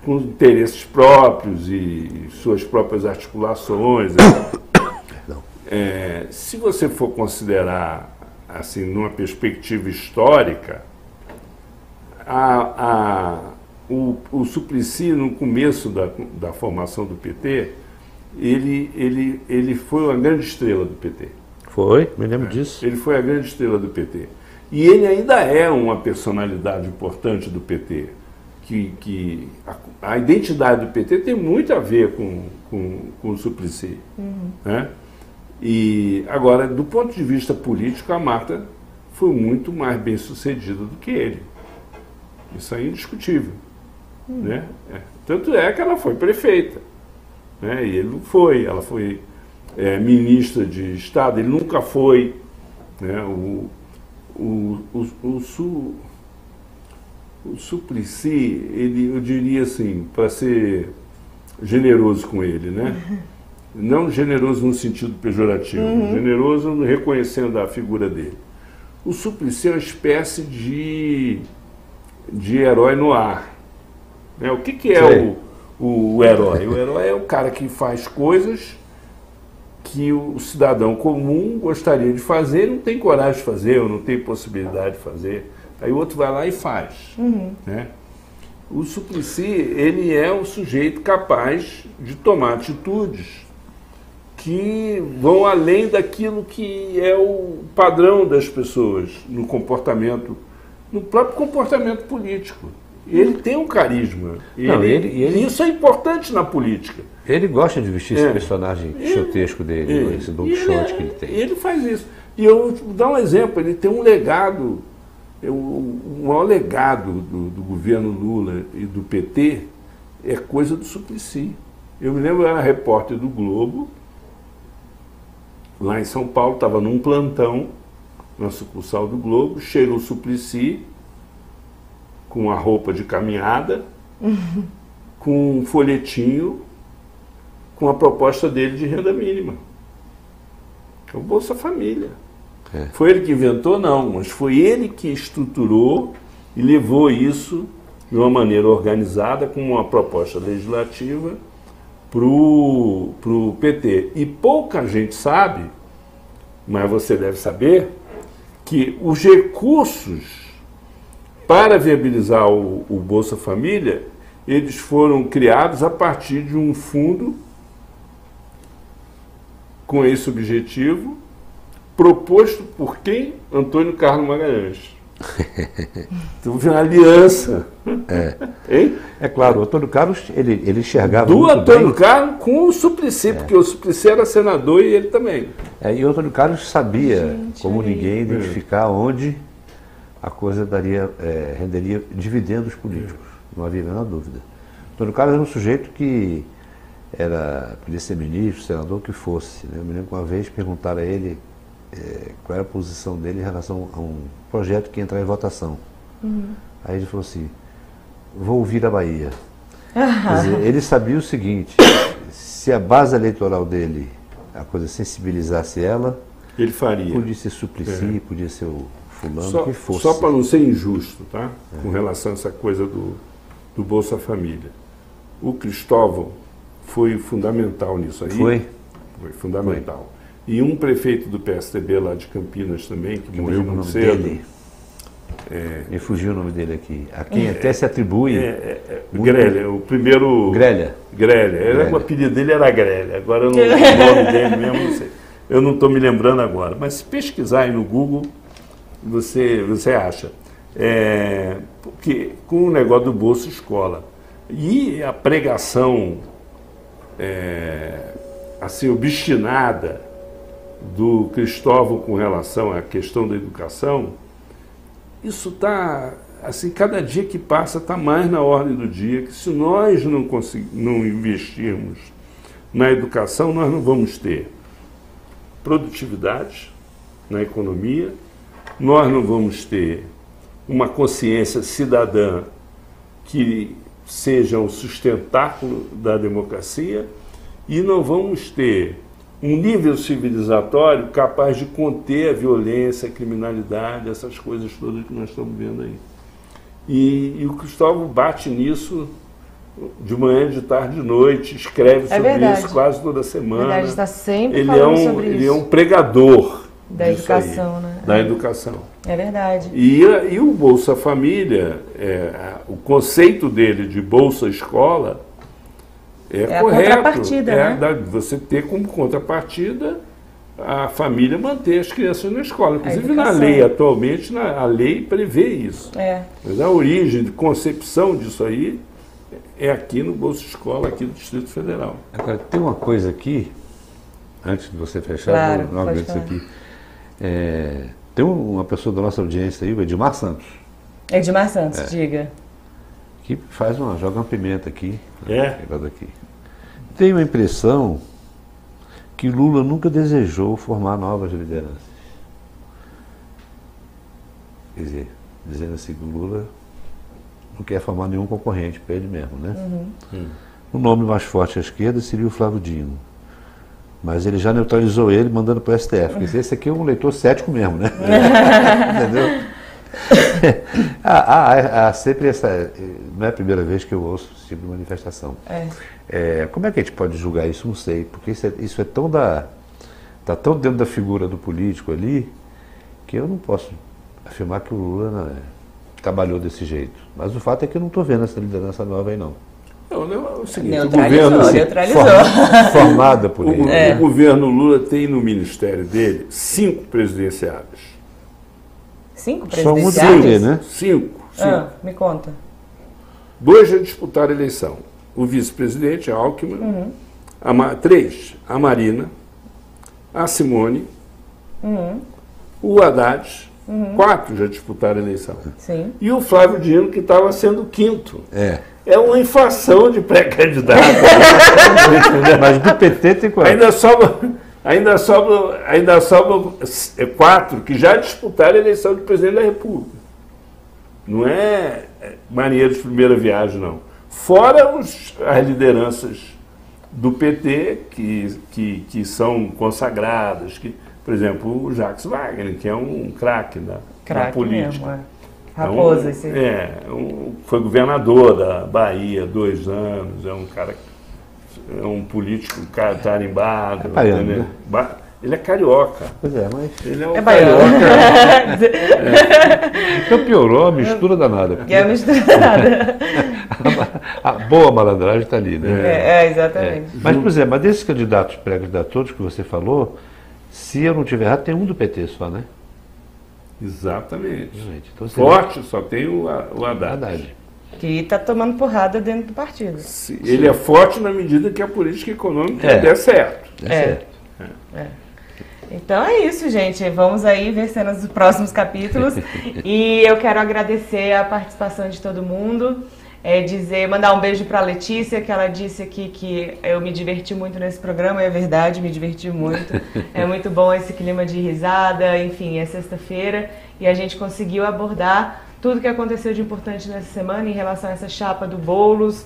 com interesses próprios e suas próprias articulações. né? É, se você for considerar, assim, numa perspectiva histórica, a, a, o, o Suplicy, no começo da, da formação do PT, ele, ele, ele foi uma grande estrela do PT. Foi, me lembro disso. Ele foi a grande estrela do PT. E ele ainda é uma personalidade importante do PT. Que, que a, a identidade do PT tem muito a ver com, com, com o Suplicy. Né? E agora, do ponto de vista político, a Marta foi muito mais bem sucedida do que ele. Isso é indiscutível. Né? É. Tanto é que ela foi prefeita. Né? E ele não foi. Ela foi é, ministra de Estado, ele nunca foi. Né? O, o, o, o, o Suplicy, ele, eu diria assim, para ser generoso com ele, né? Não generoso no sentido pejorativo, generoso no reconhecendo a figura dele. O Suplicy é uma espécie de, de herói no ar. Né? O que, que é o, o, o herói? O herói é o cara que faz coisas que o cidadão comum gostaria de fazer não tem coragem de fazer, ou não tem possibilidade de fazer. Aí o outro vai lá e faz. Né? O Suplicy, ele é o sujeito capaz de tomar atitudes que vão além daquilo que é o padrão das pessoas no comportamento, no próprio comportamento político. Ele tem um carisma. E Não, ele- ele- ele- e isso é importante na política. Ele gosta de vestir É. esse personagem quixotesco dele, Ele- esse Don ele Quixote é- que ele tem. Ele faz isso. E eu vou dar um exemplo, ele tem um legado, é, o, o maior legado do, do governo Lula e do PT é coisa do Suplicy. Eu me lembro, eu era repórter do Globo, lá em São Paulo, estava num plantão na sucursal do Globo, chega o Suplicy com a roupa de caminhada, com um folhetinho com a proposta dele de renda mínima. É o Bolsa Família. É. Foi ele que inventou? Não, mas foi ele que estruturou e levou isso de uma maneira organizada, com uma proposta legislativa, para o PT. E pouca gente sabe, mas você deve saber, que os recursos para viabilizar o, o Bolsa Família, eles foram criados a partir de um fundo com esse objetivo, proposto por quem? Antônio Carlos Magalhães. Então, uma aliança. É. Hein? É claro, o Antônio Carlos, ele, ele enxergava Do Antônio bem, Carlos com o Suplicy, porque o Suplicy era senador e ele também. é, e o Antônio Carlos sabia, como ninguém, identificar onde a coisa daria, é, renderia dividendos políticos, não havia a menor dúvida. O Antônio Carlos era um sujeito que era, podia ser ministro, senador, o que fosse. Né? Eu me lembro que uma vez perguntaram a ele é, qual era a posição dele em relação a um projeto que ia entrar em votação. Aí ele falou assim, vou ouvir a Bahia. Quer dizer, ele sabia o seguinte, se a base eleitoral dele, a coisa sensibilizasse ela, Ele faria. podia ser Suplicy, podia ser o fulano, Só, que fosse. só para não ser injusto, tá? Com relação a essa coisa do, do Bolsa Família. O Cristóvão foi fundamental nisso aí. Foi? Foi fundamental. E um prefeito do PSDB lá de Campinas também, que Que morreu o muito nome cedo. dele. Me fugiu o nome dele aqui. A quem até se atribui. É, é, é, Grelha, o primeiro. Grelha. Grelha. Era, Grelha. O apelido dele era Grelha. Agora eu não, o nome dele mesmo, não sei. Eu não estou me lembrando agora. Mas se pesquisar aí no Google, você, você acha. É, porque com o negócio do Bolsa Escola. E a pregação é, assim, obstinada do Cristóvão com relação à questão da educação, isso está, assim, cada dia que passa está mais na ordem do dia, que se nós não, não investirmos na educação, nós não vamos ter produtividade na economia, nós não vamos ter uma consciência cidadã que seja um sustentáculo da democracia e não vamos ter um nível civilizatório capaz de conter a violência, a criminalidade, essas coisas todas que nós estamos vendo aí. E, e o Cristóvão bate nisso de manhã, de tarde, de noite, escreve É sobre verdade. isso quase toda semana. Verdade, está sempre ele é falando um, sobre ele isso. é um pregador Da disso aí, educação, né? Da É. educação. É verdade. E, e o Bolsa Família, é, o conceito dele de Bolsa Escola é, É a correto. contrapartida, é né? da- você ter como contrapartida a família manter as crianças na escola. Inclusive na lei, atualmente, na, a lei prevê isso. É. Mas a origem de concepção disso aí é aqui no Bolsa Escola, aqui do Distrito Federal. Agora, tem uma coisa aqui, antes de você fechar, Claro, vou- isso aqui. É, tem um- uma pessoa da nossa audiência aí, o Edmar Santos, Edmar Santos, diga. que faz uma, joga uma pimenta aqui. É? aqui. Tenho a impressão que Lula nunca desejou formar novas lideranças. Quer dizer, dizendo assim que o Lula não quer formar nenhum concorrente para ele mesmo, né? O nome mais forte à esquerda seria o Flávio Dino. Mas ele já neutralizou ele mandando para o STF. Porque esse aqui é um leitor cético mesmo, né? Entendeu? há, há- há sempre essa. Não é a primeira vez que eu ouço esse tipo de manifestação. É. É, como é que a gente pode julgar isso? Não sei, porque isso é, isso é tão da. Está tão dentro da figura do político ali que eu não posso afirmar que o Lula né, trabalhou desse jeito. Mas o fato é que eu não estou vendo essa liderança nova aí, não. Não, não, é o seguinte, o Neutralizou, governo, assim, neutralizou. Form- formada por o, ele. o É. governo Lula tem no ministério dele cinco presidenciáveis. Cinco Só um de presidenciáveis? PT, né? Cinco. cinco. Ah, me conta. Dois já disputaram a eleição. O vice-presidente, Alckmin. Uhum. A Ma- três, a Marina. A Simone. Uhum. O Haddad. Quatro já disputaram a eleição. Sim. E o Flávio Dino, que estava sendo o quinto. É. É uma inflação de pré-candidato. Mas do PT tem quatro. ainda sobra, ainda sobra, ainda sobra é, quatro que já disputaram a eleição de presidente da República. Não é é, marinheiro de primeira viagem, não. Fora os, as lideranças do PT que, que, que são consagradas, que, por exemplo, o Jacques Wagner, que é um craque da, da Craque política. mesmo, é. Raposa, É um- esse. É, um- foi governador da Bahia dois anos, é um cara, é um político tarimbado. É baiano, né? Ba- Ele é carioca. Pois é, mas. Ele é um É carioca. baiano. Então piorou a mistura danada. é misturada. a boa malandragem está ali, né? É, é, exatamente. Mas, por exemplo, mas desses candidatos, pré-candidatos todos que você falou, se eu não tiver errado, tem um do PT só, né? Exatamente. Gente, então, Forte, só tem o, o Haddad. Haddad. Que tá tomando porrada dentro do partido. Se- Ele é forte na medida que a política econômica É. der certo. É certo. Então é isso, gente. Vamos aí ver cenas dos próximos capítulos. e eu quero agradecer a participação de todo mundo. É, dizer, mandar um beijo para Letícia, que ela disse aqui que eu me diverti muito nesse programa, é verdade, me diverti muito. É muito bom esse clima de risada, enfim, é sexta-feira e a gente conseguiu abordar tudo que aconteceu de importante nessa semana em relação a essa chapa do Boulos,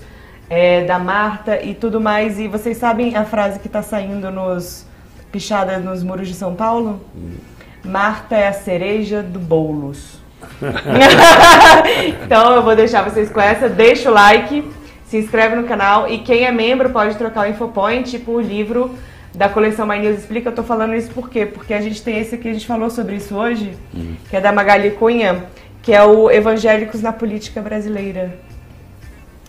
é, da Marta e tudo mais. E vocês sabem a frase que está saindo nos pichada nos muros de São Paulo? Marta é a cereja do Boulos. então eu vou deixar vocês com essa. Deixa o like, se inscreve no canal e quem é membro pode trocar o Infopoint por livro da coleção My News Explica. Eu tô falando isso por quê? Porque a gente tem esse aqui, a gente falou sobre isso hoje, que é da Magali Cunha, que é o Evangélicos na Política Brasileira.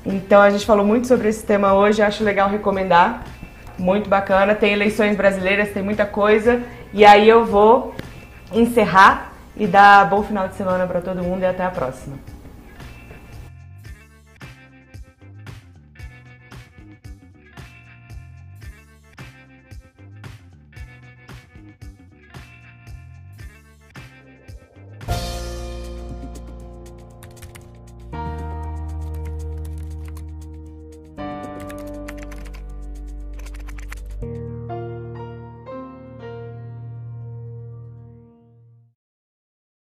Então a gente falou muito sobre esse tema hoje, acho legal recomendar. Muito bacana, tem eleições brasileiras, tem muita coisa. E aí eu vou encerrar e dar bom final de semana para todo mundo e até a próxima.